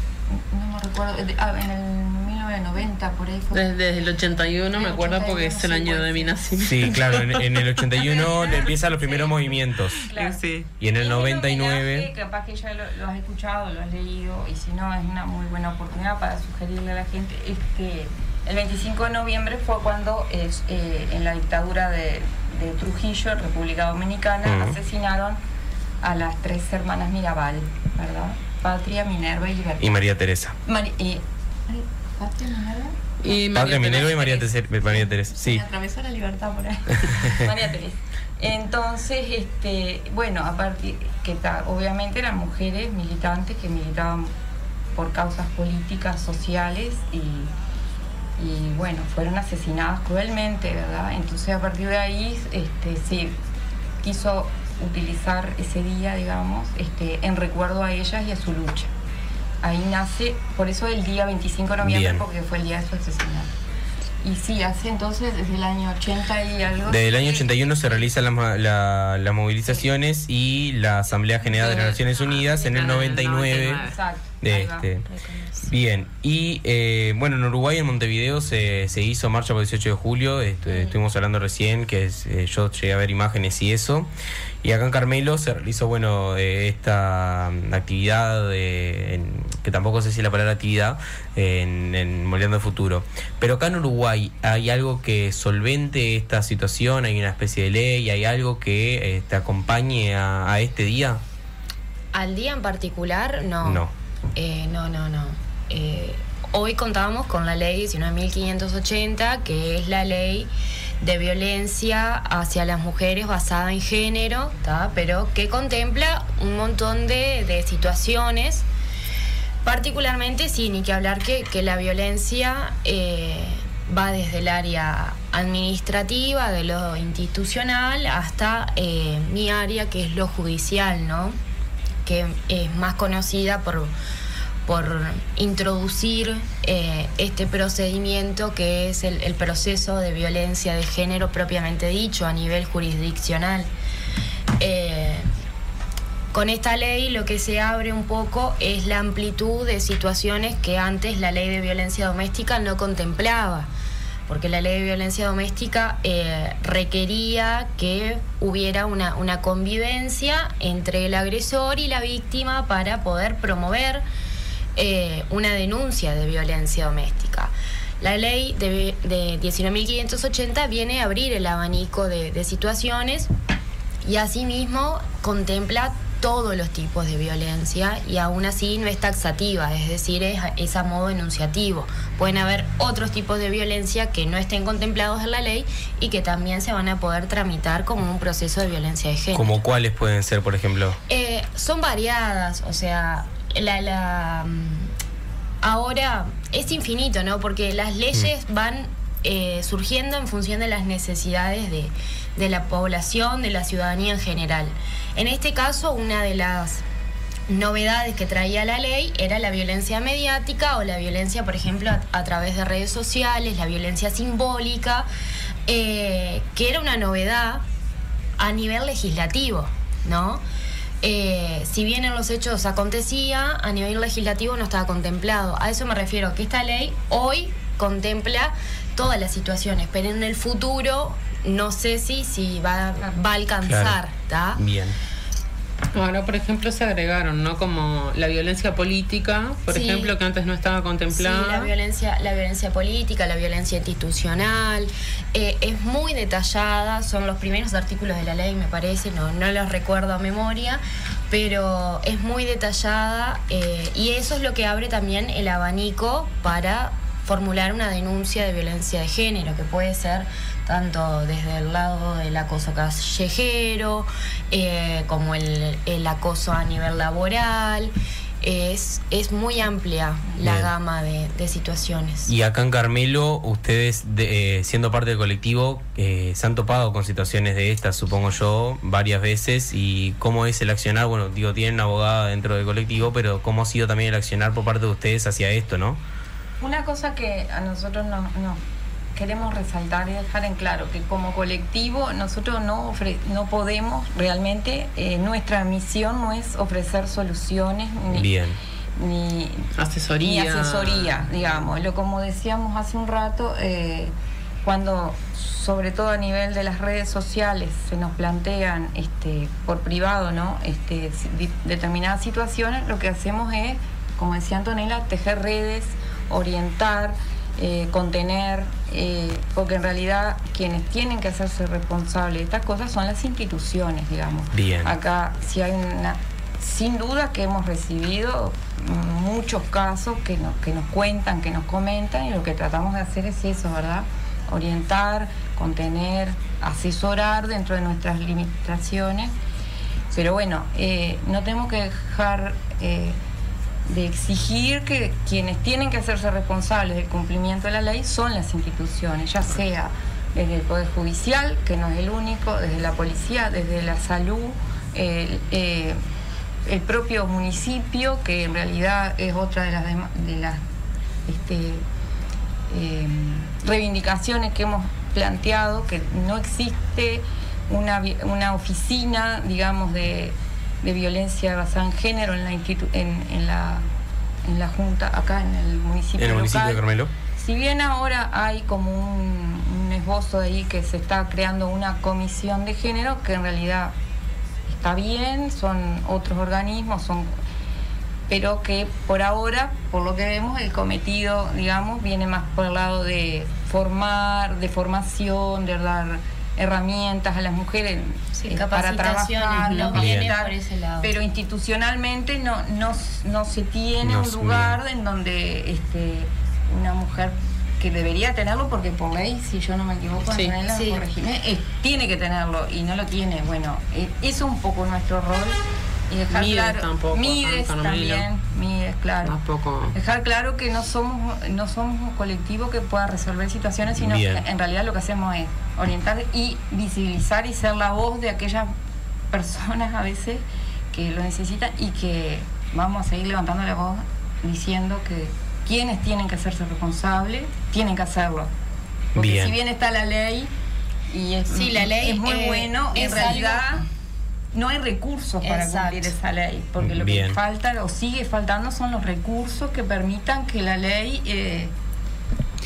S7: no me recuerdo, ah, en el 1990, por ahí fue.
S9: Desde, desde el 81 me acuerdo porque es el año de mi nacimiento.
S1: Sí, claro, en, en el 81 le empiezan los primeros movimientos.
S7: Claro.
S9: Sí.
S1: Y en el
S7: Y es un
S1: 99...
S7: homenaje, capaz que ya lo, lo has escuchado, lo has leído, y si no, es una muy buena oportunidad para sugerirle a la gente. Este, el 25 de noviembre fue cuando es, eh, en la dictadura de, de Trujillo, República Dominicana,
S1: Ujú.
S7: asesinaron a las tres hermanas Mirabal, ¿verdad? Patria, Minerva y Libertad.
S1: Y María Teresa.
S7: Y- ¿Patria, Minerva?
S9: Y
S1: Padre
S9: María
S1: y. María Teresa. María Teresa, sí.
S7: Me atravesó la libertad por ahí. María Teresa. Entonces, este, bueno, a partir que ta- obviamente eran mujeres militantes que militaban por causas políticas, sociales y, y bueno, fueron asesinadas cruelmente, ¿verdad? Entonces a partir de ahí este, se quiso utilizar ese día, digamos, este, en recuerdo a ellas y a su lucha. Ahí nace, por eso el día 25 de noviembre,
S1: Bien.
S7: porque fue el día de su asesinato. Y sí, hace entonces desde el año 80 y algo.
S1: Desde el año
S7: que-
S1: 81 se realizan las ma- la- las movilizaciones y la Asamblea General de las Naciones Unidas en el 99.
S7: Exacto.
S1: este. Bien, y eh, bueno, en Uruguay, en Montevideo, se, se hizo marcha por el 18 de julio. este, Estuvimos hablando recién que es, eh, yo llegué a ver imágenes y eso. Y acá en Carmelo se realizó, bueno, eh, esta mm, actividad, de- en- que tampoco sé si la palabra actividad, en, en Moldeando el Futuro. Pero acá en Uruguay, ¿hay algo que solvente esta situación? ¿Hay una especie de ley? ¿Hay algo que eh, te acompañe a, a este día?
S8: Al día en particular, no.
S1: No.
S8: Eh, no, no, no. eh, hoy contábamos con la ley 19.580, que es la ley de violencia hacia las mujeres basada en género, ¿tá? pero que contempla un montón de, de situaciones, particularmente, sí, ni que hablar que, que la violencia eh, va desde el área administrativa, de lo institucional, hasta eh, mi área, que es lo judicial, ¿no? que es más conocida por, por introducir eh, este procedimiento que es el, proceso de violencia de género propiamente dicho a nivel jurisdiccional. Eh, con esta ley lo que se abre un poco es la amplitud de situaciones que antes la ley de violencia doméstica no contemplaba, porque la ley de violencia doméstica eh, requería que hubiera una convivencia entre el agresor y la víctima para poder promover eh, una denuncia de violencia doméstica. La ley de, de 19.580 viene a abrir el abanico de, de situaciones y asimismo contempla todos los tipos de violencia y aún así no es taxativa, es decir, es, es, a modo enunciativo. Pueden haber otros tipos de violencia que no estén contemplados en la ley y que también se van a poder tramitar como un proceso de violencia de género.
S1: ¿Como cuáles pueden ser, por ejemplo?
S8: Eh, son variadas, o sea, la, la, ahora es infinito, ¿no? Porque las leyes van eh, surgiendo en función de las necesidades de, de la población, de la ciudadanía en general. En este caso, una de las novedades que traía la ley era la violencia mediática o la violencia, por ejemplo, a, a través de redes sociales, la violencia simbólica, eh, que era una novedad a nivel legislativo, ¿no? Eh, si bien en los hechos acontecía, a nivel legislativo no estaba contemplado. A eso me refiero, que esta ley hoy contempla todas las situaciones, pero en el futuro no sé si, si va, va a alcanzar.
S1: Claro. Bien.
S9: Ahora, por ejemplo, se agregaron, ¿no? Como la violencia política, por
S8: Sí.
S9: ejemplo, que antes no estaba contemplada.
S8: Sí, la violencia, la violencia política, la violencia institucional, eh, es muy detallada, son los primeros artículos de la ley, me parece, no, no los recuerdo a memoria, pero es muy detallada eh, y eso es lo que abre también el abanico para formular una denuncia de violencia de género, que puede ser tanto desde el lado del acoso callejero, eh, como el, el acoso a nivel laboral. Es, es muy amplia la
S1: Bien.
S8: gama de, de situaciones.
S1: Y acá en Carmelo, ustedes, de- eh, siendo parte del colectivo, eh, se han topado con situaciones de estas, supongo yo, varias veces. ¿Y cómo es el accionar? Bueno, digo, tienen abogada dentro del colectivo, pero ¿cómo ha sido también el accionar por parte de ustedes hacia esto, no?
S7: Una cosa que a nosotros nos, nos queremos resaltar y dejar en claro que como colectivo nosotros no ofre- no podemos realmente eh, nuestra misión no es ofrecer soluciones ni,
S1: Bien.
S7: ni
S9: Asesoría.
S7: ni asesoría, digamos. Lo como decíamos hace un rato, eh, cuando sobre todo a nivel de las redes sociales se nos plantean este, por privado, ¿no? Este, determinadas situaciones, lo que hacemos es, como decía Antonella, tejer redes, orientar, eh, contener, eh, porque en realidad quienes tienen que hacerse responsables de estas cosas son las instituciones, digamos.
S1: Bien.
S7: Acá si hay una, sin duda que hemos recibido muchos casos que nos, que nos cuentan, que nos comentan y lo que tratamos de hacer es eso, ¿verdad? Orientar, contener, asesorar dentro de nuestras limitaciones. Pero bueno, eh, no tenemos que dejar de exigir que quienes tienen que hacerse responsables del cumplimiento de la ley son las instituciones, ya sea desde el Poder Judicial, que no es el único, desde la policía, desde la salud, el, eh, el propio municipio, que en realidad es otra de las, de las este, eh, reivindicaciones que hemos planteado, que no existe una, una oficina, digamos, de, de violencia basada en género en la, institu- en, en la, en la Junta, acá en el municipio
S1: En el municipio de
S7: local.
S1: Carmelo.
S7: Si bien ahora hay como un, un esbozo de ahí que se está creando una comisión de género, que en realidad está bien, son otros organismos, son pero que por ahora, por lo que vemos, el cometido, digamos, viene más por el lado de formar, de formación, de dar herramientas a las mujeres
S8: Sí,
S7: eh, para trabajar,
S8: no
S1: viene
S7: capacitar,
S8: por ese lado.
S7: pero institucionalmente no, no, no se tiene
S1: No
S7: un lugar en donde este, una mujer que debería tenerlo porque por ley, si yo no me equivoco,
S9: Sí.
S7: Antonella,
S8: Sí.
S7: corregime, eh, tiene que tenerlo y no lo tiene. Bueno, eh, eso es un poco nuestro rol y dejar
S9: Mides
S7: claro,
S9: tampoco,
S7: Mides también, Mides, claro.
S9: Tampoco.
S7: Dejar claro que no somos, no somos un colectivo que pueda resolver situaciones, sino
S1: Bien.
S7: que en realidad lo que hacemos es orientar y visibilizar y ser la voz de aquellas personas a veces que lo necesitan y que vamos a seguir levantando la voz diciendo que quienes tienen que hacerse responsables tienen que hacerlo. Porque
S1: Bien.
S7: si bien está la ley y es,
S8: Sí, la ley,
S7: es muy
S8: eh,
S7: bueno, en realidad
S8: algo-
S7: no hay recursos para
S8: Exacto.
S7: cumplir esa ley, porque lo
S1: Bien.
S7: que falta o sigue faltando son los recursos que permitan que la ley eh,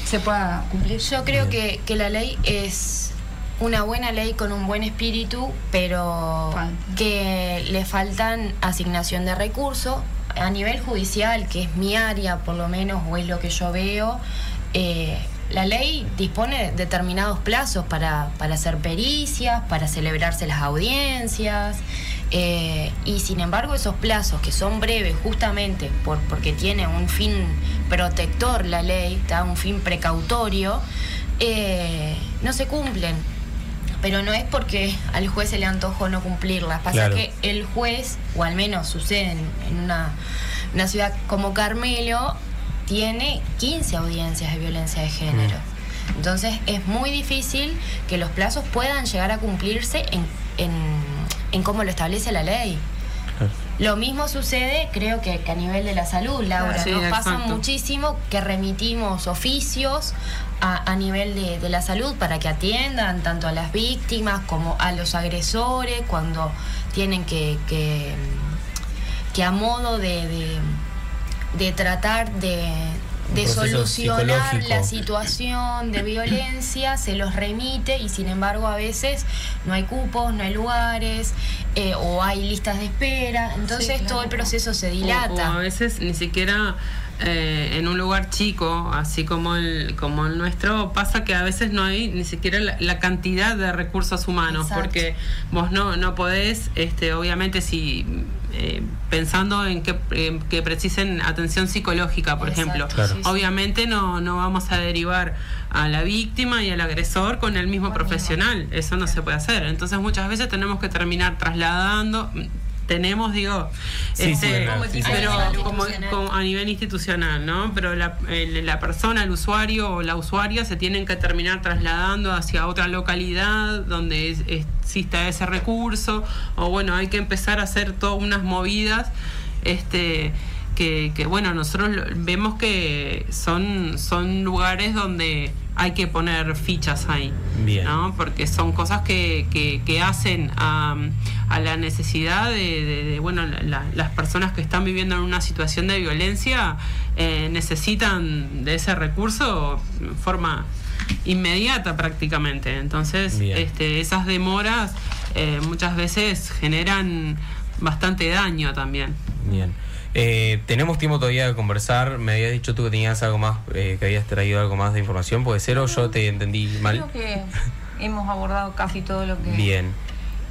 S7: se pueda cumplir.
S8: Yo creo que, que la ley es una buena ley con un buen espíritu, pero
S7: Falta.
S8: que le faltan asignación de recursos. A nivel judicial, que es mi área por lo menos, o es lo que yo veo, eh, la ley dispone de determinados plazos para, para hacer pericias, para celebrarse las audiencias, eh, y sin embargo esos plazos que son breves justamente por, porque tiene un fin protector la ley, ¿tá? un fin precautorio, eh, no se cumplen. Pero no es porque al juez se le antojó no cumplirlas. Pasa
S1: Claro.
S8: que el juez, o al menos sucede en, en una, una ciudad como Carmelo, tiene 15 audiencias de violencia de género. Entonces es muy difícil que los plazos puedan llegar a cumplirse en, en, en cómo lo establece la ley. Lo mismo sucede, creo que, que a nivel de la salud, Laura.
S9: Sí,
S8: Nos pasa
S9: exacto.
S8: muchísimo que remitimos oficios a, a nivel de, de la salud para que atiendan tanto a las víctimas como a los agresores cuando tienen que, que, que a modo de, de, de tratar de, de solucionar la situación de violencia se los remite y sin embargo a veces no hay cupos, no hay lugares eh, o hay listas de espera, entonces
S7: claro.
S8: todo el proceso se
S9: O- O, a
S8: dilata.
S9: veces ni siquiera eh, en un lugar chico, así como el, como el nuestro, pasa que a veces no hay ni siquiera la, la cantidad de recursos humanos,
S8: Exacto.
S9: porque vos no, no podés, este, obviamente si eh, pensando en que, en que precisen atención psicológica, por
S8: Exacto,
S9: ejemplo,
S1: Claro.
S9: obviamente no, no vamos a derivar a la víctima y al agresor con el mismo profesional, eso no se puede hacer, entonces muchas veces tenemos que terminar trasladando tenemos, digo,
S1: Sí,
S9: este,
S1: sí.
S9: pero
S8: A nivel
S9: como, a nivel institucional, ¿no? Pero la, el- la persona, el usuario o la usuaria se tienen que terminar trasladando hacia otra localidad donde es- exista ese recurso, o bueno, hay que empezar a hacer todas unas movidas, este que, que, bueno, nosotros vemos que son, son lugares donde hay que poner fichas ahí.
S1: Bien.
S9: ¿no? Porque son cosas que, que, que hacen a, a la necesidad de, de- de, bueno, la- la- las personas que están viviendo en una situación de violencia eh, necesitan de ese recurso en forma inmediata prácticamente. Entonces, este, esas demoras eh, muchas veces generan bastante daño también.
S1: Bien. Eh, tenemos tiempo todavía de conversar. Me habías dicho tú que tenías algo más, eh, que habías traído algo más de información. ¿Puede ser o yo te entendí mal?
S7: Creo que hemos abordado casi todo lo que
S1: Bien.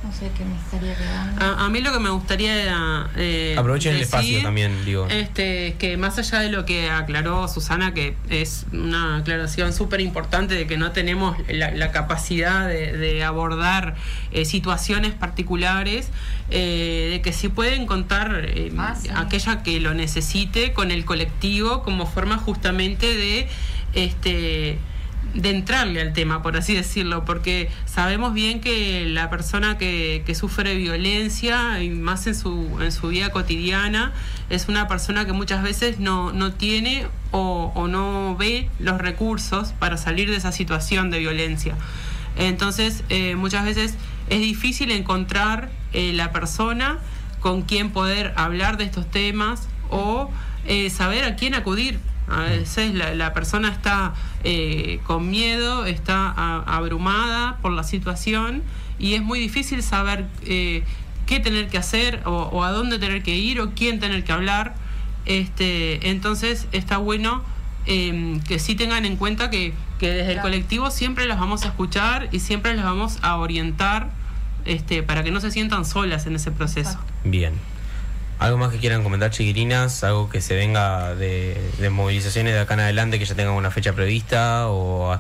S7: No sé qué me estaría quedando.
S9: A, a mí lo que me gustaría era, eh,
S1: Aprovechen el espacio también, digo.
S9: Este, que más allá de lo que aclaró Susana, que es una aclaración súper importante de que no tenemos la, la capacidad de, de abordar eh, situaciones particulares, eh, de que sí pueden contar eh,
S7: Ah, sí.
S9: aquella que lo necesite con el colectivo como forma justamente de este de entrarle al tema, por así decirlo, porque sabemos bien que la persona que, que sufre violencia, y más en su, en su vida cotidiana, es una persona que muchas veces no, no tiene o, no ve los recursos para salir de esa situación de violencia. Entonces, eh, muchas veces es difícil encontrar eh, la persona con quien poder hablar de estos temas o eh, saber a quién acudir. A veces la, la persona está eh, con miedo, está a- abrumada por la situación y es muy difícil saber eh, qué tener que hacer o, o a dónde tener que ir o quién tener que hablar. Este, entonces está bueno eh, que sí tengan en cuenta que, que desde el colectivo siempre las vamos a escuchar y siempre las vamos a orientar este, para que no se sientan solas en ese proceso.
S1: Bien. ¿Algo más que quieran comentar, chiquilinas? ¿Algo que se venga de, movilizaciones de acá en adelante que ya tengan una fecha prevista o eh,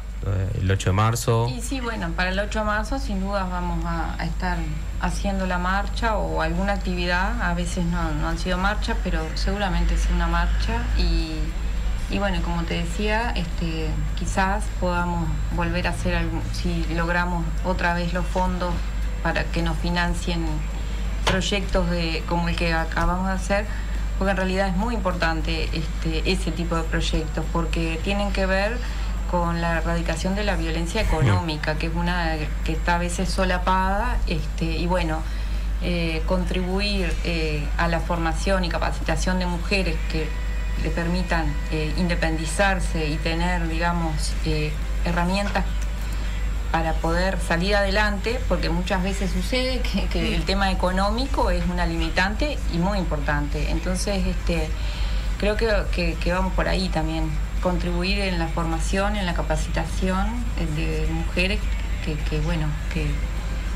S1: el 8 de marzo?
S7: Y sí, bueno, para el 8 de marzo sin duda vamos a, estar haciendo la marcha o alguna actividad. A veces no, han sido marchas, pero seguramente es una marcha. Y, bueno, como te decía, este, quizás podamos volver a hacer algún, si logramos otra vez los fondos para que nos financien proyectos de, como el que acabamos de hacer, porque en realidad es muy importante este, ese tipo de proyectos, porque tienen que ver con la erradicación de la violencia económica, que es una que está a veces solapada, este, y bueno, eh, contribuir eh, a la formación y capacitación de mujeres que le permitan eh, independizarse y tener, digamos, eh, herramientas para poder salir adelante, porque muchas veces sucede que, el tema económico es una limitante y muy importante. Entonces, este, creo que, vamos por ahí también, contribuir en la formación, en la capacitación eh, de mujeres, que, que, bueno, que,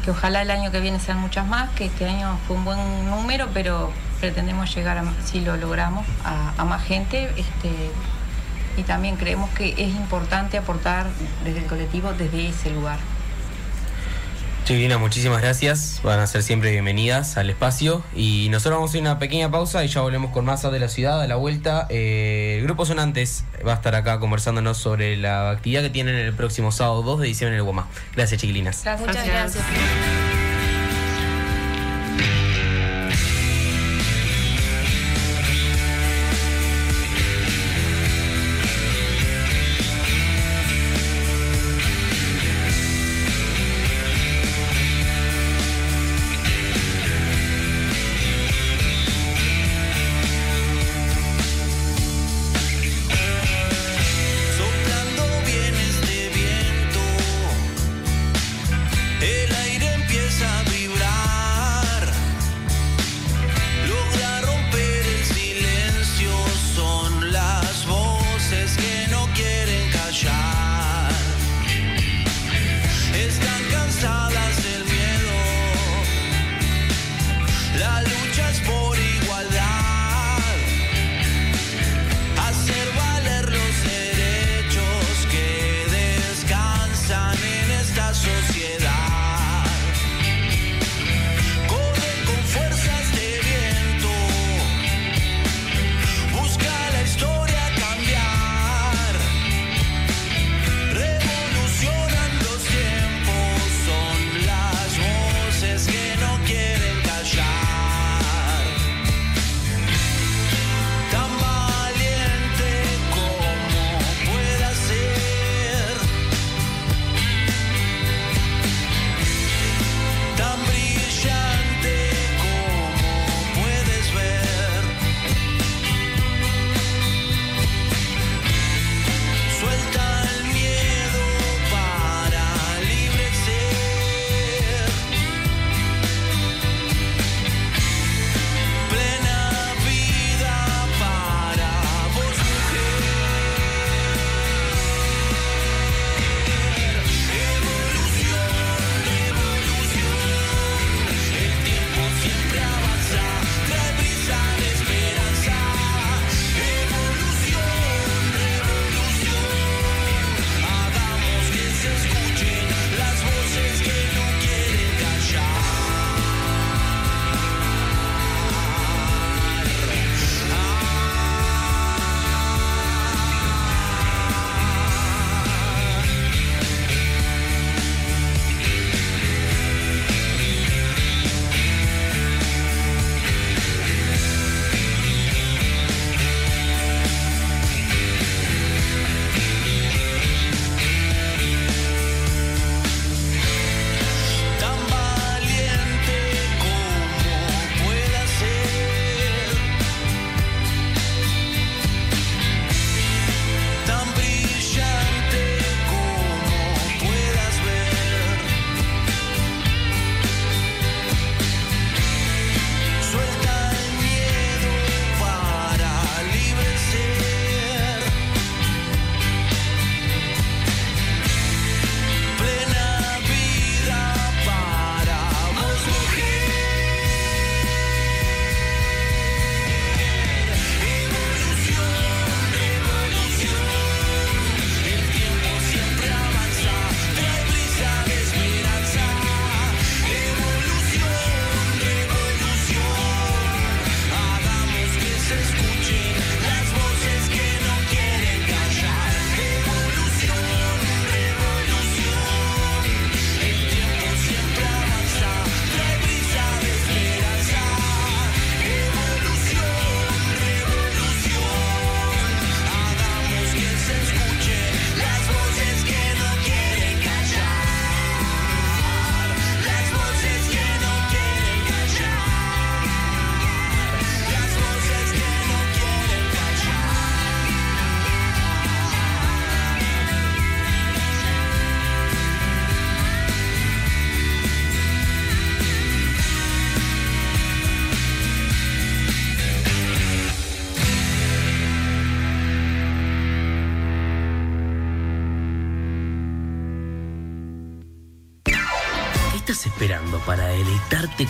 S7: que ojalá el año que viene sean muchas más, que este año fue un buen número, pero pretendemos llegar, a, si lo logramos, a, a más gente. Este, y también creemos que es importante aportar desde el colectivo desde ese lugar.
S1: Chiquilinas, muchísimas gracias. Van a ser siempre bienvenidas al espacio. Y nosotros vamos a ir a una pequeña pausa y ya volvemos con más de la ciudad a la vuelta. Eh, el Grupo Sonantes va a estar acá conversándonos sobre la actividad que tienen el próximo sábado 2 de diciembre en el Guamá. Gracias, chiquilinas.
S8: Muchas gracias.
S2: Soplando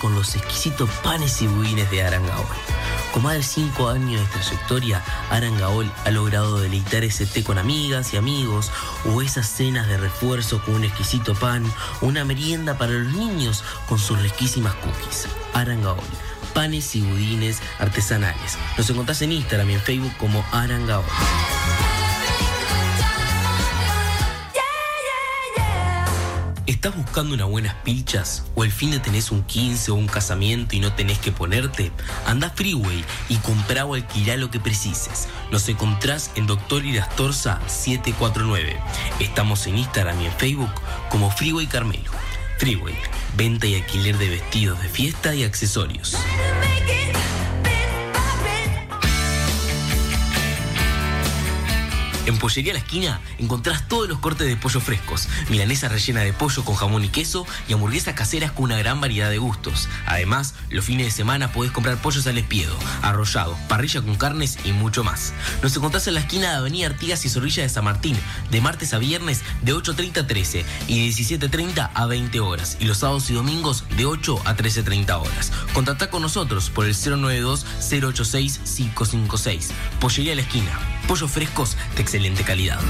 S10: con los exquisitos panes y budines de Arangaol? Con más de 5 años de trayectoria, Arangaol ha logrado deleitar ese té con amigas y amigos, o esas cenas de refuerzo con un exquisito pan, o una merienda para los niños con sus riquísimas cookies. Arangaol, panes y budines artesanales. Nos encontrás en Instagram y en Facebook como Arangaol. ¿Estás buscando unas buenas pilchas? ¿O el fin de tenés un 15 o un casamiento y no tenés que ponerte? Anda Freeway y comprá o alquilá lo que precises. Nos encontrás en Doctor Irastorza 749. Estamos en Instagram y en Facebook como Freeway Carmelo. Freeway, venta y alquiler de vestidos de fiesta y accesorios. En Pollería La Esquina encontrás todos los cortes de pollo frescos, milanesa rellena de pollo con jamón y queso y hamburguesas caseras con una gran variedad de gustos. Además, los fines de semana podés comprar pollos al espiedo, arrollado, parrilla con carnes y mucho más. Nos encontrás en la esquina de Avenida Artigas y Zorrilla de San Martín, de martes a viernes de 8.30 a 13 y de 17.30 a 20 horas, y los sábados y domingos de 8 a 13.30 horas. Contactá con nosotros por el 092-086-556. Pollería La Esquina. Pollos frescos de excelente calidad.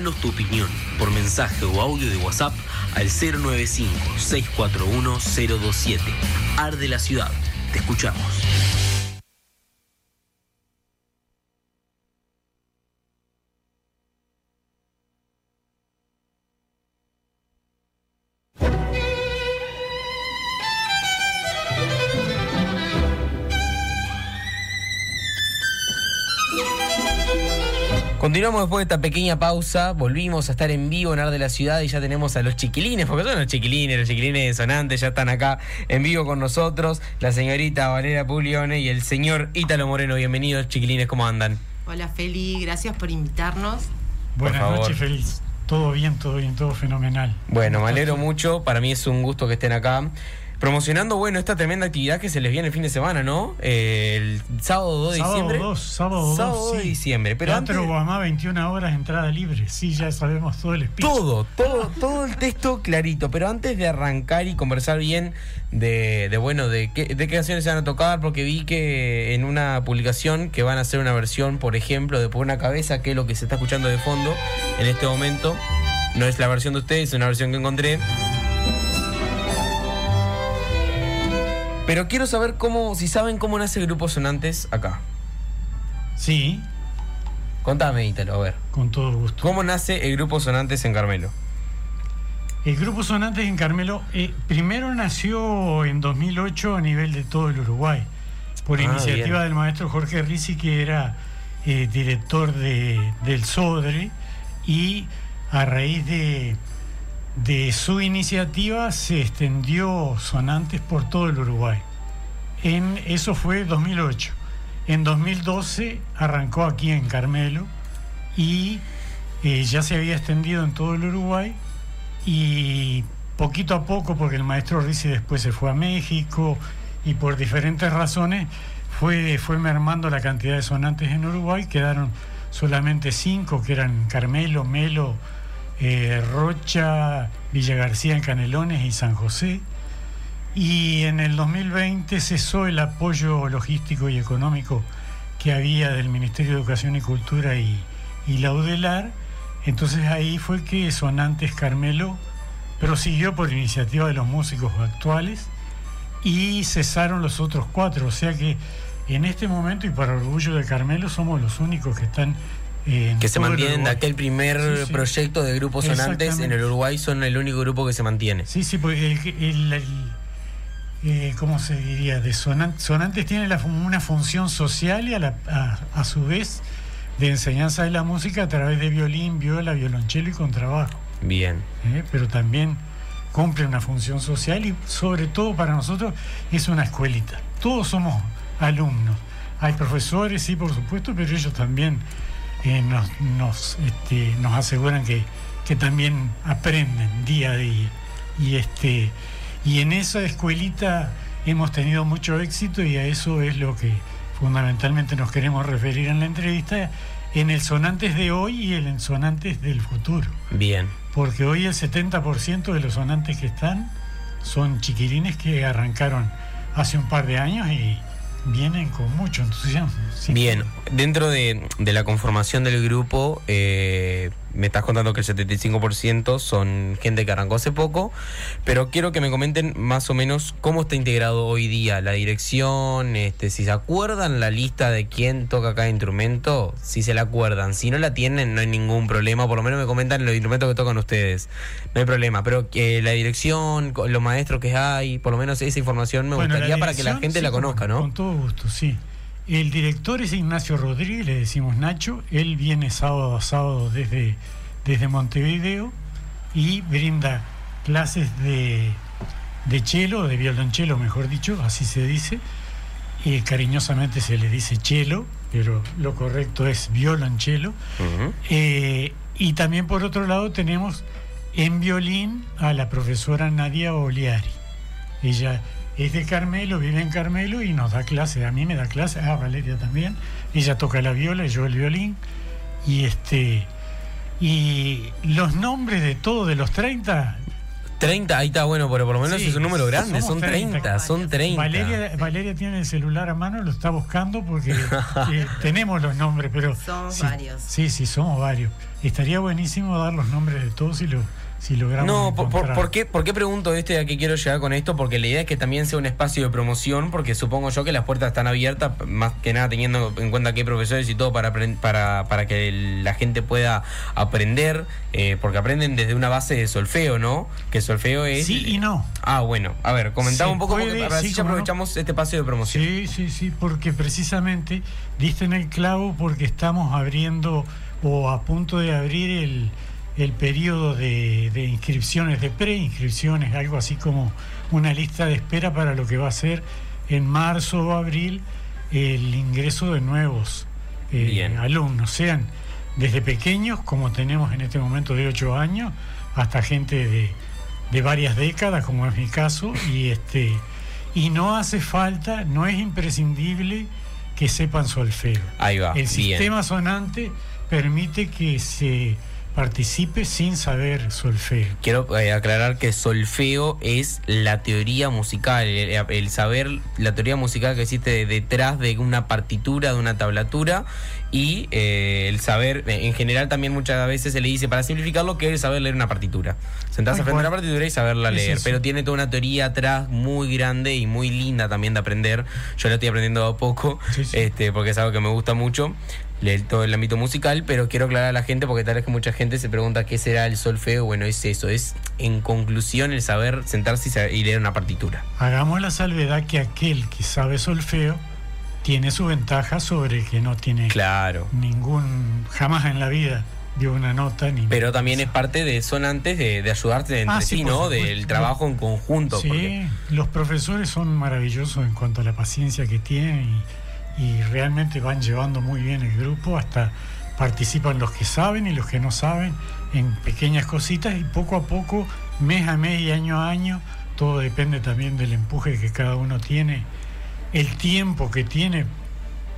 S10: Mandanos tu opinión por mensaje o audio de WhatsApp al 095-641-027. Arde la ciudad. Te escuchamos.
S1: Continuamos después de esta pequeña pausa, volvimos a estar en vivo en Ar de la Ciudad y ya tenemos a los chiquilines, porque son los chiquilines, los chiquilines sonantes, ya están acá en vivo con nosotros, la señorita Valeria Puglione y el señor Ítalo Moreno. Bienvenidos chiquilines, ¿cómo andan?
S11: Hola Feli, gracias por invitarnos.
S12: Buenas noches, feliz. Todo bien, todo bien, todo fenomenal.
S1: Bueno, me alegro mucho, para mí es un gusto que estén acá. Promocionando, bueno, esta tremenda actividad que se les viene el fin de semana, ¿no? Eh, el sábado 2 de
S12: sábado
S1: diciembre.
S12: 2, sábado 2.
S1: Sábado 2 de
S12: sí.
S1: diciembre. Pero
S12: Teatro
S1: antes,
S12: Guamá, 21 horas, entrada libre. Sí, ya sabemos todo el speech.
S1: todo, todo, todo el texto clarito. Pero antes de arrancar y conversar bien de, de, bueno, de qué, de qué canciones se van a tocar, porque vi que en una publicación que van a hacer una versión, por ejemplo, de Por una cabeza, que es lo que se está escuchando de fondo en este momento. No es la versión de ustedes, es una versión que encontré. Pero quiero saber cómo, si saben cómo nace Grupo Sonantes acá.
S12: Sí.
S1: Contame, Ítalo, a ver.
S12: Con todo gusto.
S1: ¿Cómo nace el Grupo Sonantes en Carmelo?
S12: El Grupo Sonantes en Carmelo eh, primero nació en 2008 a nivel de todo el Uruguay, por
S1: Ah,
S12: iniciativa
S1: bien.
S12: del maestro Jorge Rizzi, que era eh, director de, del SODRE, y a raíz de, de su iniciativa se extendió Sonantes por todo el Uruguay. En, eso fue 2008. En 2012 arrancó aquí en Carmelo y eh, ya se había extendido en todo el Uruguay y poquito a poco, porque el maestro Rizzi después se fue a México y por diferentes razones fue, fue mermando la cantidad de sonantes en Uruguay, quedaron solamente cinco, que eran Carmelo, Melo, eh, Rocha, Villa García en Canelones y San José. Y en el 2020 cesó el apoyo logístico y económico que había del Ministerio de Educación y Cultura y, y la UDELAR. Entonces ahí fue que Sonantes Carmelo prosiguió por iniciativa de los músicos actuales y cesaron los otros cuatro. O sea que en este momento, y para orgullo de Carmelo, somos los únicos que están eh,
S1: Que se mantienen de aquel primer
S12: Sí, sí.
S1: proyecto de Grupo Sonantes en el Uruguay, son el único grupo que se mantiene.
S12: Sí, sí, porque el, el- el- eh, ¿cómo se diría? De sonan- Sonantes tiene la una función social y a, la- a- a su vez de enseñanza de la música a través de violín, viola, violonchelo y contrabajo.
S1: Bien.
S12: ¿eh? Pero también cumple una función social y sobre todo para nosotros es una escuelita. Todos somos alumnos. Hay profesores, sí, por supuesto, pero ellos también eh, nos, nos, este, nos aseguran que, que también aprenden día a día. Y, este, y en esa escuelita hemos tenido mucho éxito y a eso es lo que fundamentalmente nos queremos referir en la entrevista, en el sonantes de hoy y en el sonantes del futuro.
S1: Bien.
S12: Porque hoy el 70% de los sonantes que están son chiquilines que arrancaron hace un par de años y vienen con mucho entusiasmo.
S1: Bien, dentro de, de la conformación del grupo, eh, me estás contando que el 75% son gente que arrancó hace poco, pero quiero que me comenten más o menos cómo está integrado hoy día la dirección, este, si se acuerdan la lista de quién toca cada instrumento, si se la acuerdan, si no la tienen no hay ningún problema, por lo menos me comentan los instrumentos que tocan ustedes, no hay problema, pero que la dirección, los maestros que hay, por lo menos esa información me
S12: Bueno,
S1: gustaría para que la gente
S12: sí,
S1: la
S12: con-
S1: conozca, ¿no?
S12: Con todo gusto, sí. El director es Ignacio Rodríguez, le decimos Nacho. Él viene sábado a sábado desde, desde Montevideo y brinda clases de, de cello, de violonchelo, mejor dicho, así se dice. Eh, cariñosamente se le dice cello, pero lo correcto es violonchelo. Eh, y también por otro lado tenemos en violín a la profesora Nadia Oliari. Ella es de Carmelo, vive en Carmelo y nos da clase. A mí me da clase, a Valeria también. Ella toca la viola y yo el violín. Y este y los nombres de todos de los 30
S1: 30, ahí está bueno, pero por lo menos
S12: Sí,
S1: es un número grande, son 30, son 30.
S12: Valeria, Valeria tiene el celular a mano, lo está buscando porque eh, tenemos los nombres, pero
S11: Somos
S12: sí,
S11: varios.
S12: Sí, sí, somos varios. Estaría buenísimo dar los nombres de todos si lo si logramos.
S1: No, por, por-
S12: encontrar.
S1: ¿por qué, ¿por qué pregunto esto y a qué quiero llegar con esto? Porque la idea es que también sea un espacio de promoción, porque supongo yo que las puertas están abiertas, más que nada teniendo en cuenta que hay profesores y todo para, para, para que la gente pueda aprender, eh, porque aprenden desde una base de solfeo, ¿no? Que solfeo es...
S12: Sí y no.
S1: Ah, bueno, a ver, comentaba un poco, porque para
S12: sí,
S1: ya
S12: no.
S1: aprovechamos este espacio de promoción.
S12: Sí, sí, sí, porque precisamente diste en el clavo porque estamos abriendo o a punto de abrir el, el periodo de, de inscripciones, de preinscripciones, algo así como una lista de espera para lo que va a ser en marzo o abril el ingreso de nuevos eh, alumnos, sean desde pequeños, como tenemos en este momento de 8 años, hasta gente de, de varias décadas, como es mi caso, y este y no hace falta, no es imprescindible que sepan solfeo.
S1: Ahí va,
S12: El
S1: bien.
S12: sistema sonante permite que se participe sin saber solfeo.
S1: Quiero eh, aclarar que solfeo es la teoría musical, el, el saber la teoría musical que existe detrás de una partitura, de una tablatura y eh, el saber, eh, en general también muchas veces se le dice, para simplificarlo, que es saber leer una partitura. Sentarse a
S12: cual.
S1: la partitura y saberla leer, pero tiene toda una teoría atrás muy grande y muy linda también de aprender. Yo la estoy aprendiendo a poco, este porque es algo que me gusta mucho. Todo el ámbito musical, pero quiero aclarar a la gente porque tal vez que mucha gente se pregunta qué será el solfeo. Bueno, es eso, es en conclusión el saber sentarse y saber- y leer una partitura.
S12: Hagamos la salvedad que aquel que sabe solfeo tiene su ventaja sobre el que no tiene
S1: Claro.
S12: ningún, jamás en la vida dio una nota ni
S1: Pero también es parte de, son antes de, de ayudarte entre
S12: Ah,
S1: sí, ¿no? Del trabajo en conjunto.
S12: Sí,
S1: porque-
S12: los profesores son maravillosos en cuanto a la paciencia que tienen y, y realmente van llevando muy bien el grupo, hasta participan los que saben y los que no saben en pequeñas cositas y poco a poco, mes a mes y año a año, todo depende también del empuje que cada uno tiene, el tiempo que tiene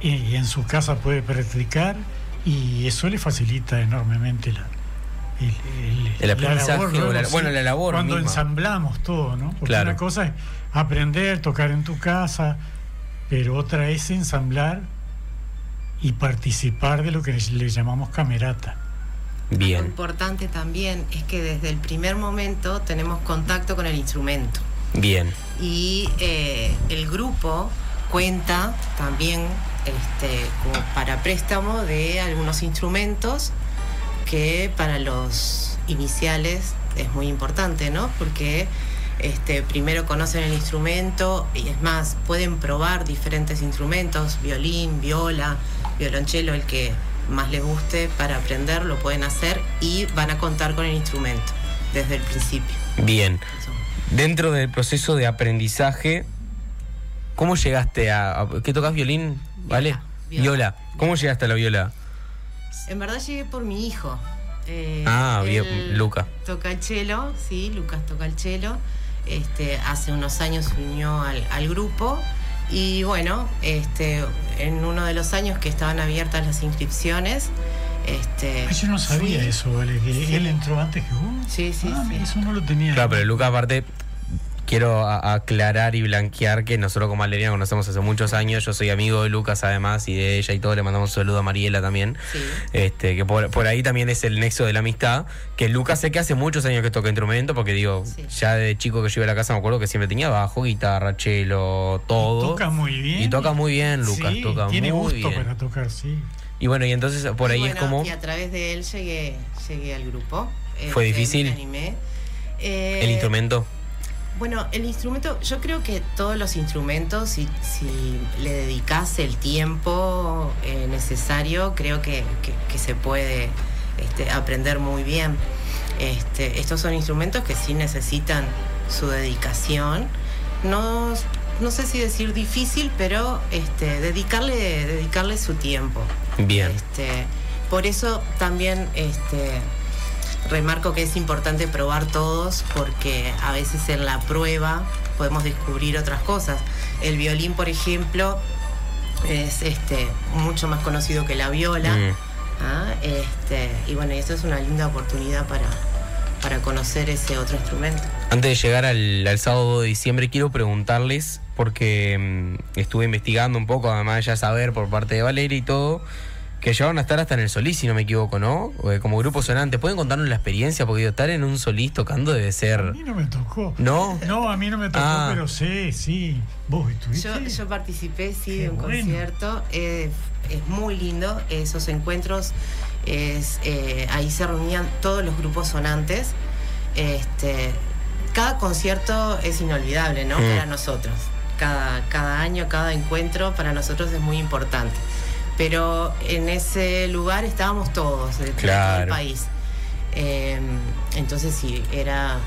S12: y, en su casa puede practicar y eso le facilita enormemente la, el,
S1: El aprendizaje la-
S12: luego,
S1: bueno, la labor
S12: Cuando
S1: misma.
S12: ensamblamos todo, ¿no? Porque
S1: Claro.
S12: una cosa es aprender, tocar en tu casa, pero otra es ensamblar y participar de lo que le llamamos camerata.
S11: Lo
S1: Bien.
S11: importante también es que desde el primer momento tenemos contacto con el instrumento
S1: Bien.
S11: y eh, el grupo cuenta también este, como para préstamo de algunos instrumentos que para los iniciales es muy importante, ¿no? Porque este, primero conocen el instrumento y es más, pueden probar diferentes instrumentos, violín, viola, violonchelo, el que más les guste para aprender, lo pueden hacer y van a contar con el instrumento desde el principio.
S1: Bien. Dentro del proceso de aprendizaje, ¿cómo llegaste a. a- ¿Qué tocas violín? ¿Vale?
S11: viola.
S1: Viola. ¿Cómo llegaste a la viola?
S11: En verdad llegué por mi hijo. Eh,
S1: Ah, bien, Luca.
S11: Toca el cello, sí, Lucas toca el cello. Este, hace unos años se unió al, al grupo y bueno, este, en uno de los años que estaban abiertas las inscripciones, este,
S12: Ay, yo no sabía eso, ¿vale? Que
S11: Sí.
S12: él entró antes que vos.
S11: Sí, sí,
S12: Ah,
S11: sí.
S12: Eso no lo tenía.
S1: Claro, pero Luca, aparte, quiero aclarar y blanquear que nosotros con Valeria nos conocemos hace muchos años. Yo soy amigo de Lucas, además, y de ella y todo. Le mandamos un saludo a Mariela también. Este, que por, por ahí también es el nexo de la amistad. Que Lucas sé que hace muchos años que toca instrumento, porque digo, ya de chico que yo iba a la casa me acuerdo que siempre tenía bajo, guitarra, cello, todo.
S12: Toca muy bien.
S1: Y toca muy bien, Lucas.
S12: Sí,
S1: toca
S12: tiene
S1: muy
S12: gusto
S1: bien.
S12: para tocar, sí.
S1: Y bueno, y entonces por
S11: Y
S1: ahí es como.
S11: Y a través de él llegué, llegué al grupo.
S1: ¿Fue
S11: Este,
S1: difícil?
S11: me animé. Eh,
S1: El instrumento.
S11: Bueno, el instrumento, yo creo que todos los instrumentos, si, si le dedicas el tiempo eh, necesario, creo que, que- que se puede este, aprender muy bien. Este, estos son instrumentos que sí necesitan su dedicación. No, no sé si decir difícil, pero este, dedicarle, dedicarle su tiempo.
S1: Bien.
S11: Este, por eso también este, remarco que es importante probar todos porque a veces en la prueba podemos descubrir otras cosas. El violín, por ejemplo, es este, mucho más conocido que la viola.
S1: Mm.
S11: ¿ah? Este, y bueno, y esto es una linda oportunidad para, para conocer ese otro instrumento.
S1: Antes de llegar al, al sábado de diciembre, quiero preguntarles, porque mm, estuve investigando un poco, además de ya saber por parte de Valeria y todo, que llegaron a estar hasta en el Solís, si no me equivoco, ¿no? Eh, Como grupo sonante. ¿Pueden contarnos la experiencia? Porque digo, estar en un Solís tocando debe
S12: A
S1: ser.
S12: mí no me tocó.
S1: ¿No?
S12: No, a mí no me tocó,
S1: Ah.
S12: pero sí, sí. ¿Vos estuviste?
S11: Yo, yo participé, sí,
S12: Qué
S11: de un
S12: bueno.
S11: concierto. eh, es muy lindo. Esos encuentros, es, eh, ahí se reunían todos los grupos sonantes. Este, cada concierto es inolvidable, ¿no?
S13: Mm.
S11: Para nosotros. Cada, cada año, cada encuentro para nosotros es muy importante. Pero en ese lugar estábamos todos, de todo el país. Eh, entonces sí, era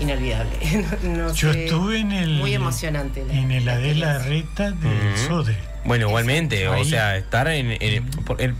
S11: inolvidable. No- no
S12: Yo
S11: sé,
S12: estuve en el.
S11: Muy emocionante. la-
S12: En el
S11: la
S12: Adela. Reta de
S1: Ujú.
S12: Sodre.
S1: Bueno, igualmente, o
S12: Ahí.
S1: sea, estar en. en- por- el-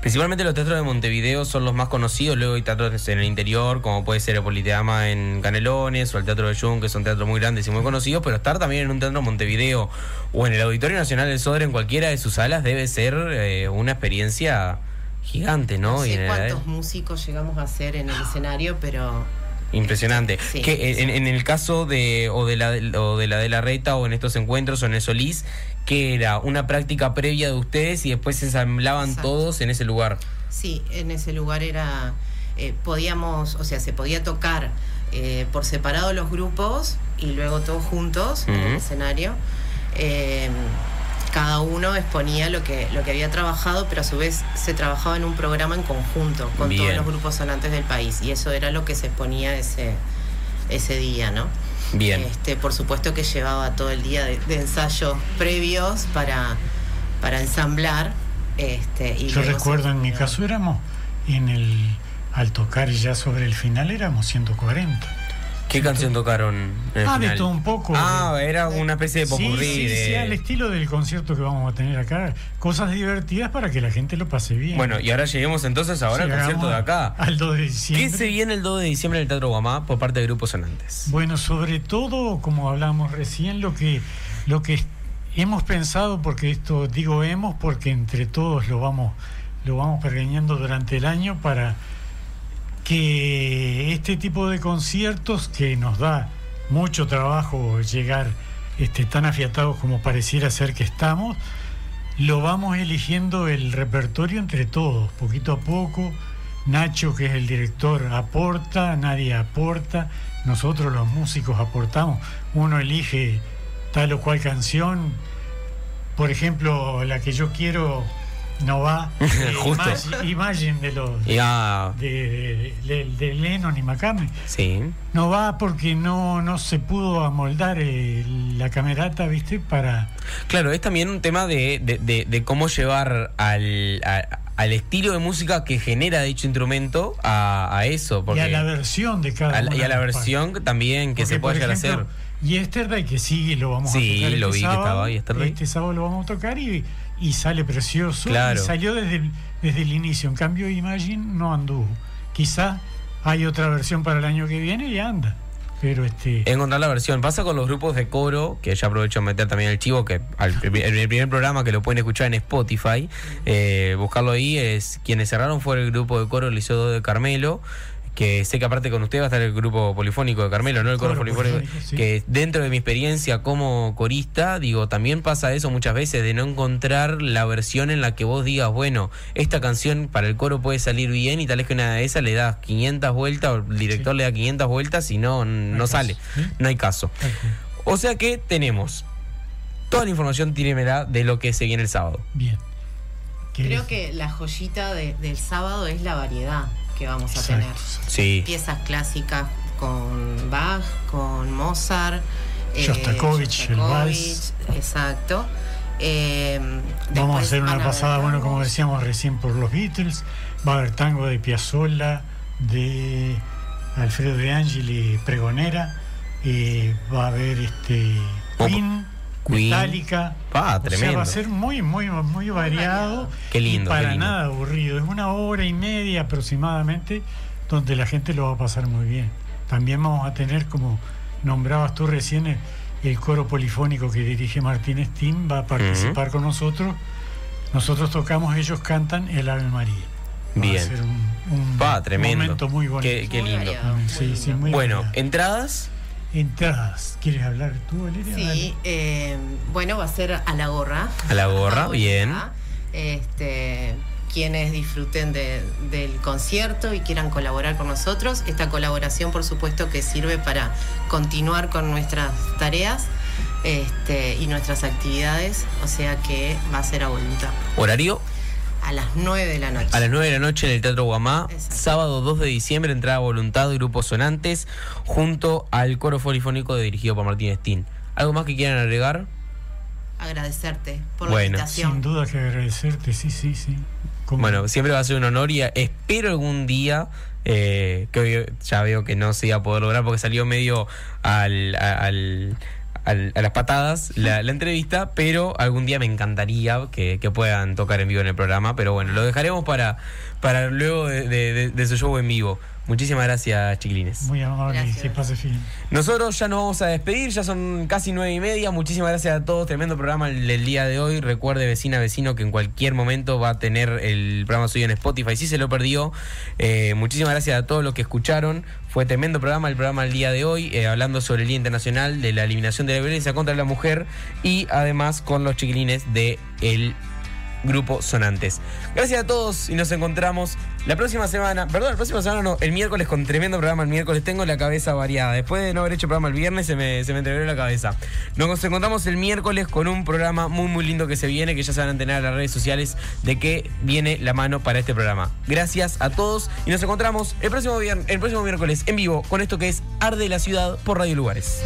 S1: principalmente los teatros de Montevideo son los más conocidos, luego hay teatros en el interior, como puede ser el Politeama en Canelones o el Teatro de Jung, que son teatros muy grandes y muy conocidos, pero estar también en un teatro de Montevideo o en el Auditorio Nacional del Sodre, en cualquiera de sus salas, debe ser eh, una experiencia gigante, ¿no?
S11: No
S1: Y el-
S11: cuántos músicos llegamos a hacer en el escenario, pero
S1: Impresionante.
S11: Sí,
S1: que
S11: sí.
S1: en, en el caso de o de la o de la de la reta o en estos encuentros o en el Solís, que era una práctica previa de ustedes y después se ensamblaban
S11: Exacto.
S1: todos en ese lugar.
S11: Sí, en ese lugar era, eh, podíamos, o sea, se podía tocar eh, por separado los grupos y luego todos juntos en el escenario. Eh, cada uno exponía lo que, lo que había trabajado, pero a su vez se trabajaba en un programa en conjunto con
S1: Bien.
S11: todos los grupos sonantes del país y eso era lo que se exponía ese, ese día, ¿no?
S1: Bien.
S11: Este, por supuesto que llevaba todo el día de, de ensayos previos para, para ensamblar. Este, y
S12: Yo recuerdo en mi caso éramos en el al tocar ya sobre el final éramos 140.
S1: ¿Qué canción tocaron en el
S12: Ah, de todo un poco.
S1: Ah, era una especie de
S12: Sí,
S1: popurrí
S12: sí,
S1: de-
S12: sí, al estilo del concierto que vamos a tener acá. Cosas divertidas para que la gente lo pase bien.
S1: Bueno, y ahora lleguemos entonces ahora al concierto de acá.
S12: Al 2 de
S1: ¿Qué
S12: diciembre.
S1: se viene el 2 de diciembre en el Teatro Guamá por parte de Grupos Sonantes?
S12: Bueno, sobre todo, como hablamos recién, lo que, lo que hemos pensado, porque esto digo hemos, porque entre todos lo vamos, lo vamos pergeñando durante el año para que este tipo de conciertos que nos da mucho trabajo llegar este, tan afiatados como pareciera ser que estamos, lo vamos eligiendo el repertorio entre todos, poquito a poco. Nacho, que es el director, aporta, nadie aporta, nosotros los músicos aportamos, uno elige tal o cual canción, por ejemplo, la que yo quiero no va, eh,
S1: Justo.
S12: Imagine, Imagine de los
S1: Ya,
S12: de, de- de- Lennon y McCartney.
S1: sí.
S12: No va porque no, no se pudo amoldar eh, la camerata, ¿viste? Para...
S1: Claro, es también un tema de, de- cómo llevar al, a- al estilo de música que genera dicho instrumento a, a eso. Porque
S12: y a la versión de cada
S1: a la- y a la versión también que
S12: Porque,
S1: se puede
S12: por
S1: llegar a hacer.
S12: Yesterday, que sigue, lo vamos
S1: Sí,
S12: a tocar.
S1: lo
S12: este
S1: vi que estaba Yesterday.
S12: Este sábado lo vamos a tocar y, y sale precioso.
S1: Claro.
S12: Y salió desde el, desde el inicio. En cambio, Imagine no anduvo. Quizá hay otra versión para el año que viene y anda. Pero este.
S1: Encontrar la versión. Pasa con los grupos de coro, que ya aprovecho de meter también el chivo, que al, el primer programa que lo pueden escuchar en Spotify, eh, buscarlo ahí, es quienes cerraron fue el grupo de coro Liceo de Carmelo. Que sé que aparte con usted va a estar el grupo polifónico de Carmelo, ¿no? El coro,
S12: Coro
S1: polifónico.
S12: polifónico, sí.
S1: Que dentro de mi experiencia como corista, digo, también pasa eso muchas veces, de no encontrar la versión en la que vos digas, bueno, esta canción para el coro puede salir bien y tal vez que una de esas le das 500 vueltas, o el director le da 500 vueltas y no, no sale. No hay caso. O sea que tenemos toda la información, tírenmela de lo que se viene el sábado.
S12: Bien.
S11: Creo que la joyita de- del sábado es la variedad que vamos a
S12: Exacto.
S11: tener.
S1: Sí.
S11: Piezas clásicas con Bach, con Mozart, eh,
S12: Shostakovich, el vals.
S11: Exacto. Eh,
S12: Vamos a hacer una pasada, bueno, como decíamos recién, por los Beatles. Va a haber tango de Piazzolla, de Alfredo de Angeli, Pregonera. eh, va a haber este Queen,
S1: Queen.
S12: Metallica.
S1: Ah,
S12: O sea,
S1: tremendo.
S12: va a ser muy, muy, muy variado.
S1: Qué lindo,
S12: Y para
S1: qué lindo.
S12: nada aburrido. Es una hora y media aproximadamente donde la gente lo va a pasar muy bien. También vamos a tener, como nombrabas tú recién, el, el coro polifónico que dirige Martínez Tim va a participar con nosotros. Nosotros tocamos, ellos cantan el Ave María. Va
S1: Bien.
S12: a ser un, un
S1: tremendo.
S12: momento muy bonito.
S1: Qué, lindo.
S12: Sí, sí, muy
S1: Bueno,
S12: variado.
S1: entradas.
S12: Entradas. ¿Quieres hablar tú, Valeria?
S11: Sí, eh, bueno, va a ser a la gorra.
S1: A la gorra, bien.
S11: Este, quienes disfruten de- del concierto y quieran colaborar con nosotros. Esta colaboración, por supuesto, que sirve para continuar con nuestras tareas este, y nuestras actividades. O sea que va a ser a voluntad.
S1: Horario
S11: A las 9 de la noche.
S1: a las 9 de la noche en el Teatro Guamá. Sábado 2 de diciembre, entrada voluntad de grupos sonantes junto al coro polifónico dirigido por Martín Steen. ¿Algo más que quieran agregar?
S11: Agradecerte por
S1: Bueno.
S11: la invitación.
S12: Sin duda que agradecerte, sí, sí, sí.
S1: Bueno, siempre va a ser un honor y espero algún día, eh, que hoy ya veo que no se iba a poder lograr porque salió medio al, al- al- a las patadas la, la entrevista, pero algún día me encantaría que, que puedan tocar en vivo en el programa, pero bueno, lo dejaremos para, para luego de, de- de- de su show en vivo. Muchísimas gracias, chiquilines.
S12: Muy amable, que pase fin.
S1: Nosotros ya nos vamos a despedir, ya son casi nueve y media. Muchísimas gracias a todos. Tremendo programa el del día de hoy. Recuerde, vecina, vecino, que en cualquier momento va a tener el programa suyo en Spotify. Si se lo perdió, eh, muchísimas gracias a todos los que escucharon. Fue tremendo programa el programa el día de hoy, eh, hablando sobre el Día Internacional de la Eliminación de la Violencia contra la Mujer y además con los chiquilines de el Grupo Sonantes. Gracias a todos y nos encontramos la próxima semana. Perdón, la próxima semana no, el miércoles con tremendo programa. El miércoles tengo la cabeza variada. Después de no haber hecho programa el viernes, se me, se me la cabeza. Nos encontramos el miércoles con un programa muy, muy lindo que se viene, que ya se van a enterar en las redes sociales de que viene la mano para este programa. Gracias a todos y nos encontramos el próximo, viernes, el próximo miércoles en vivo con esto que es Arde la Ciudad por Radio Lugares.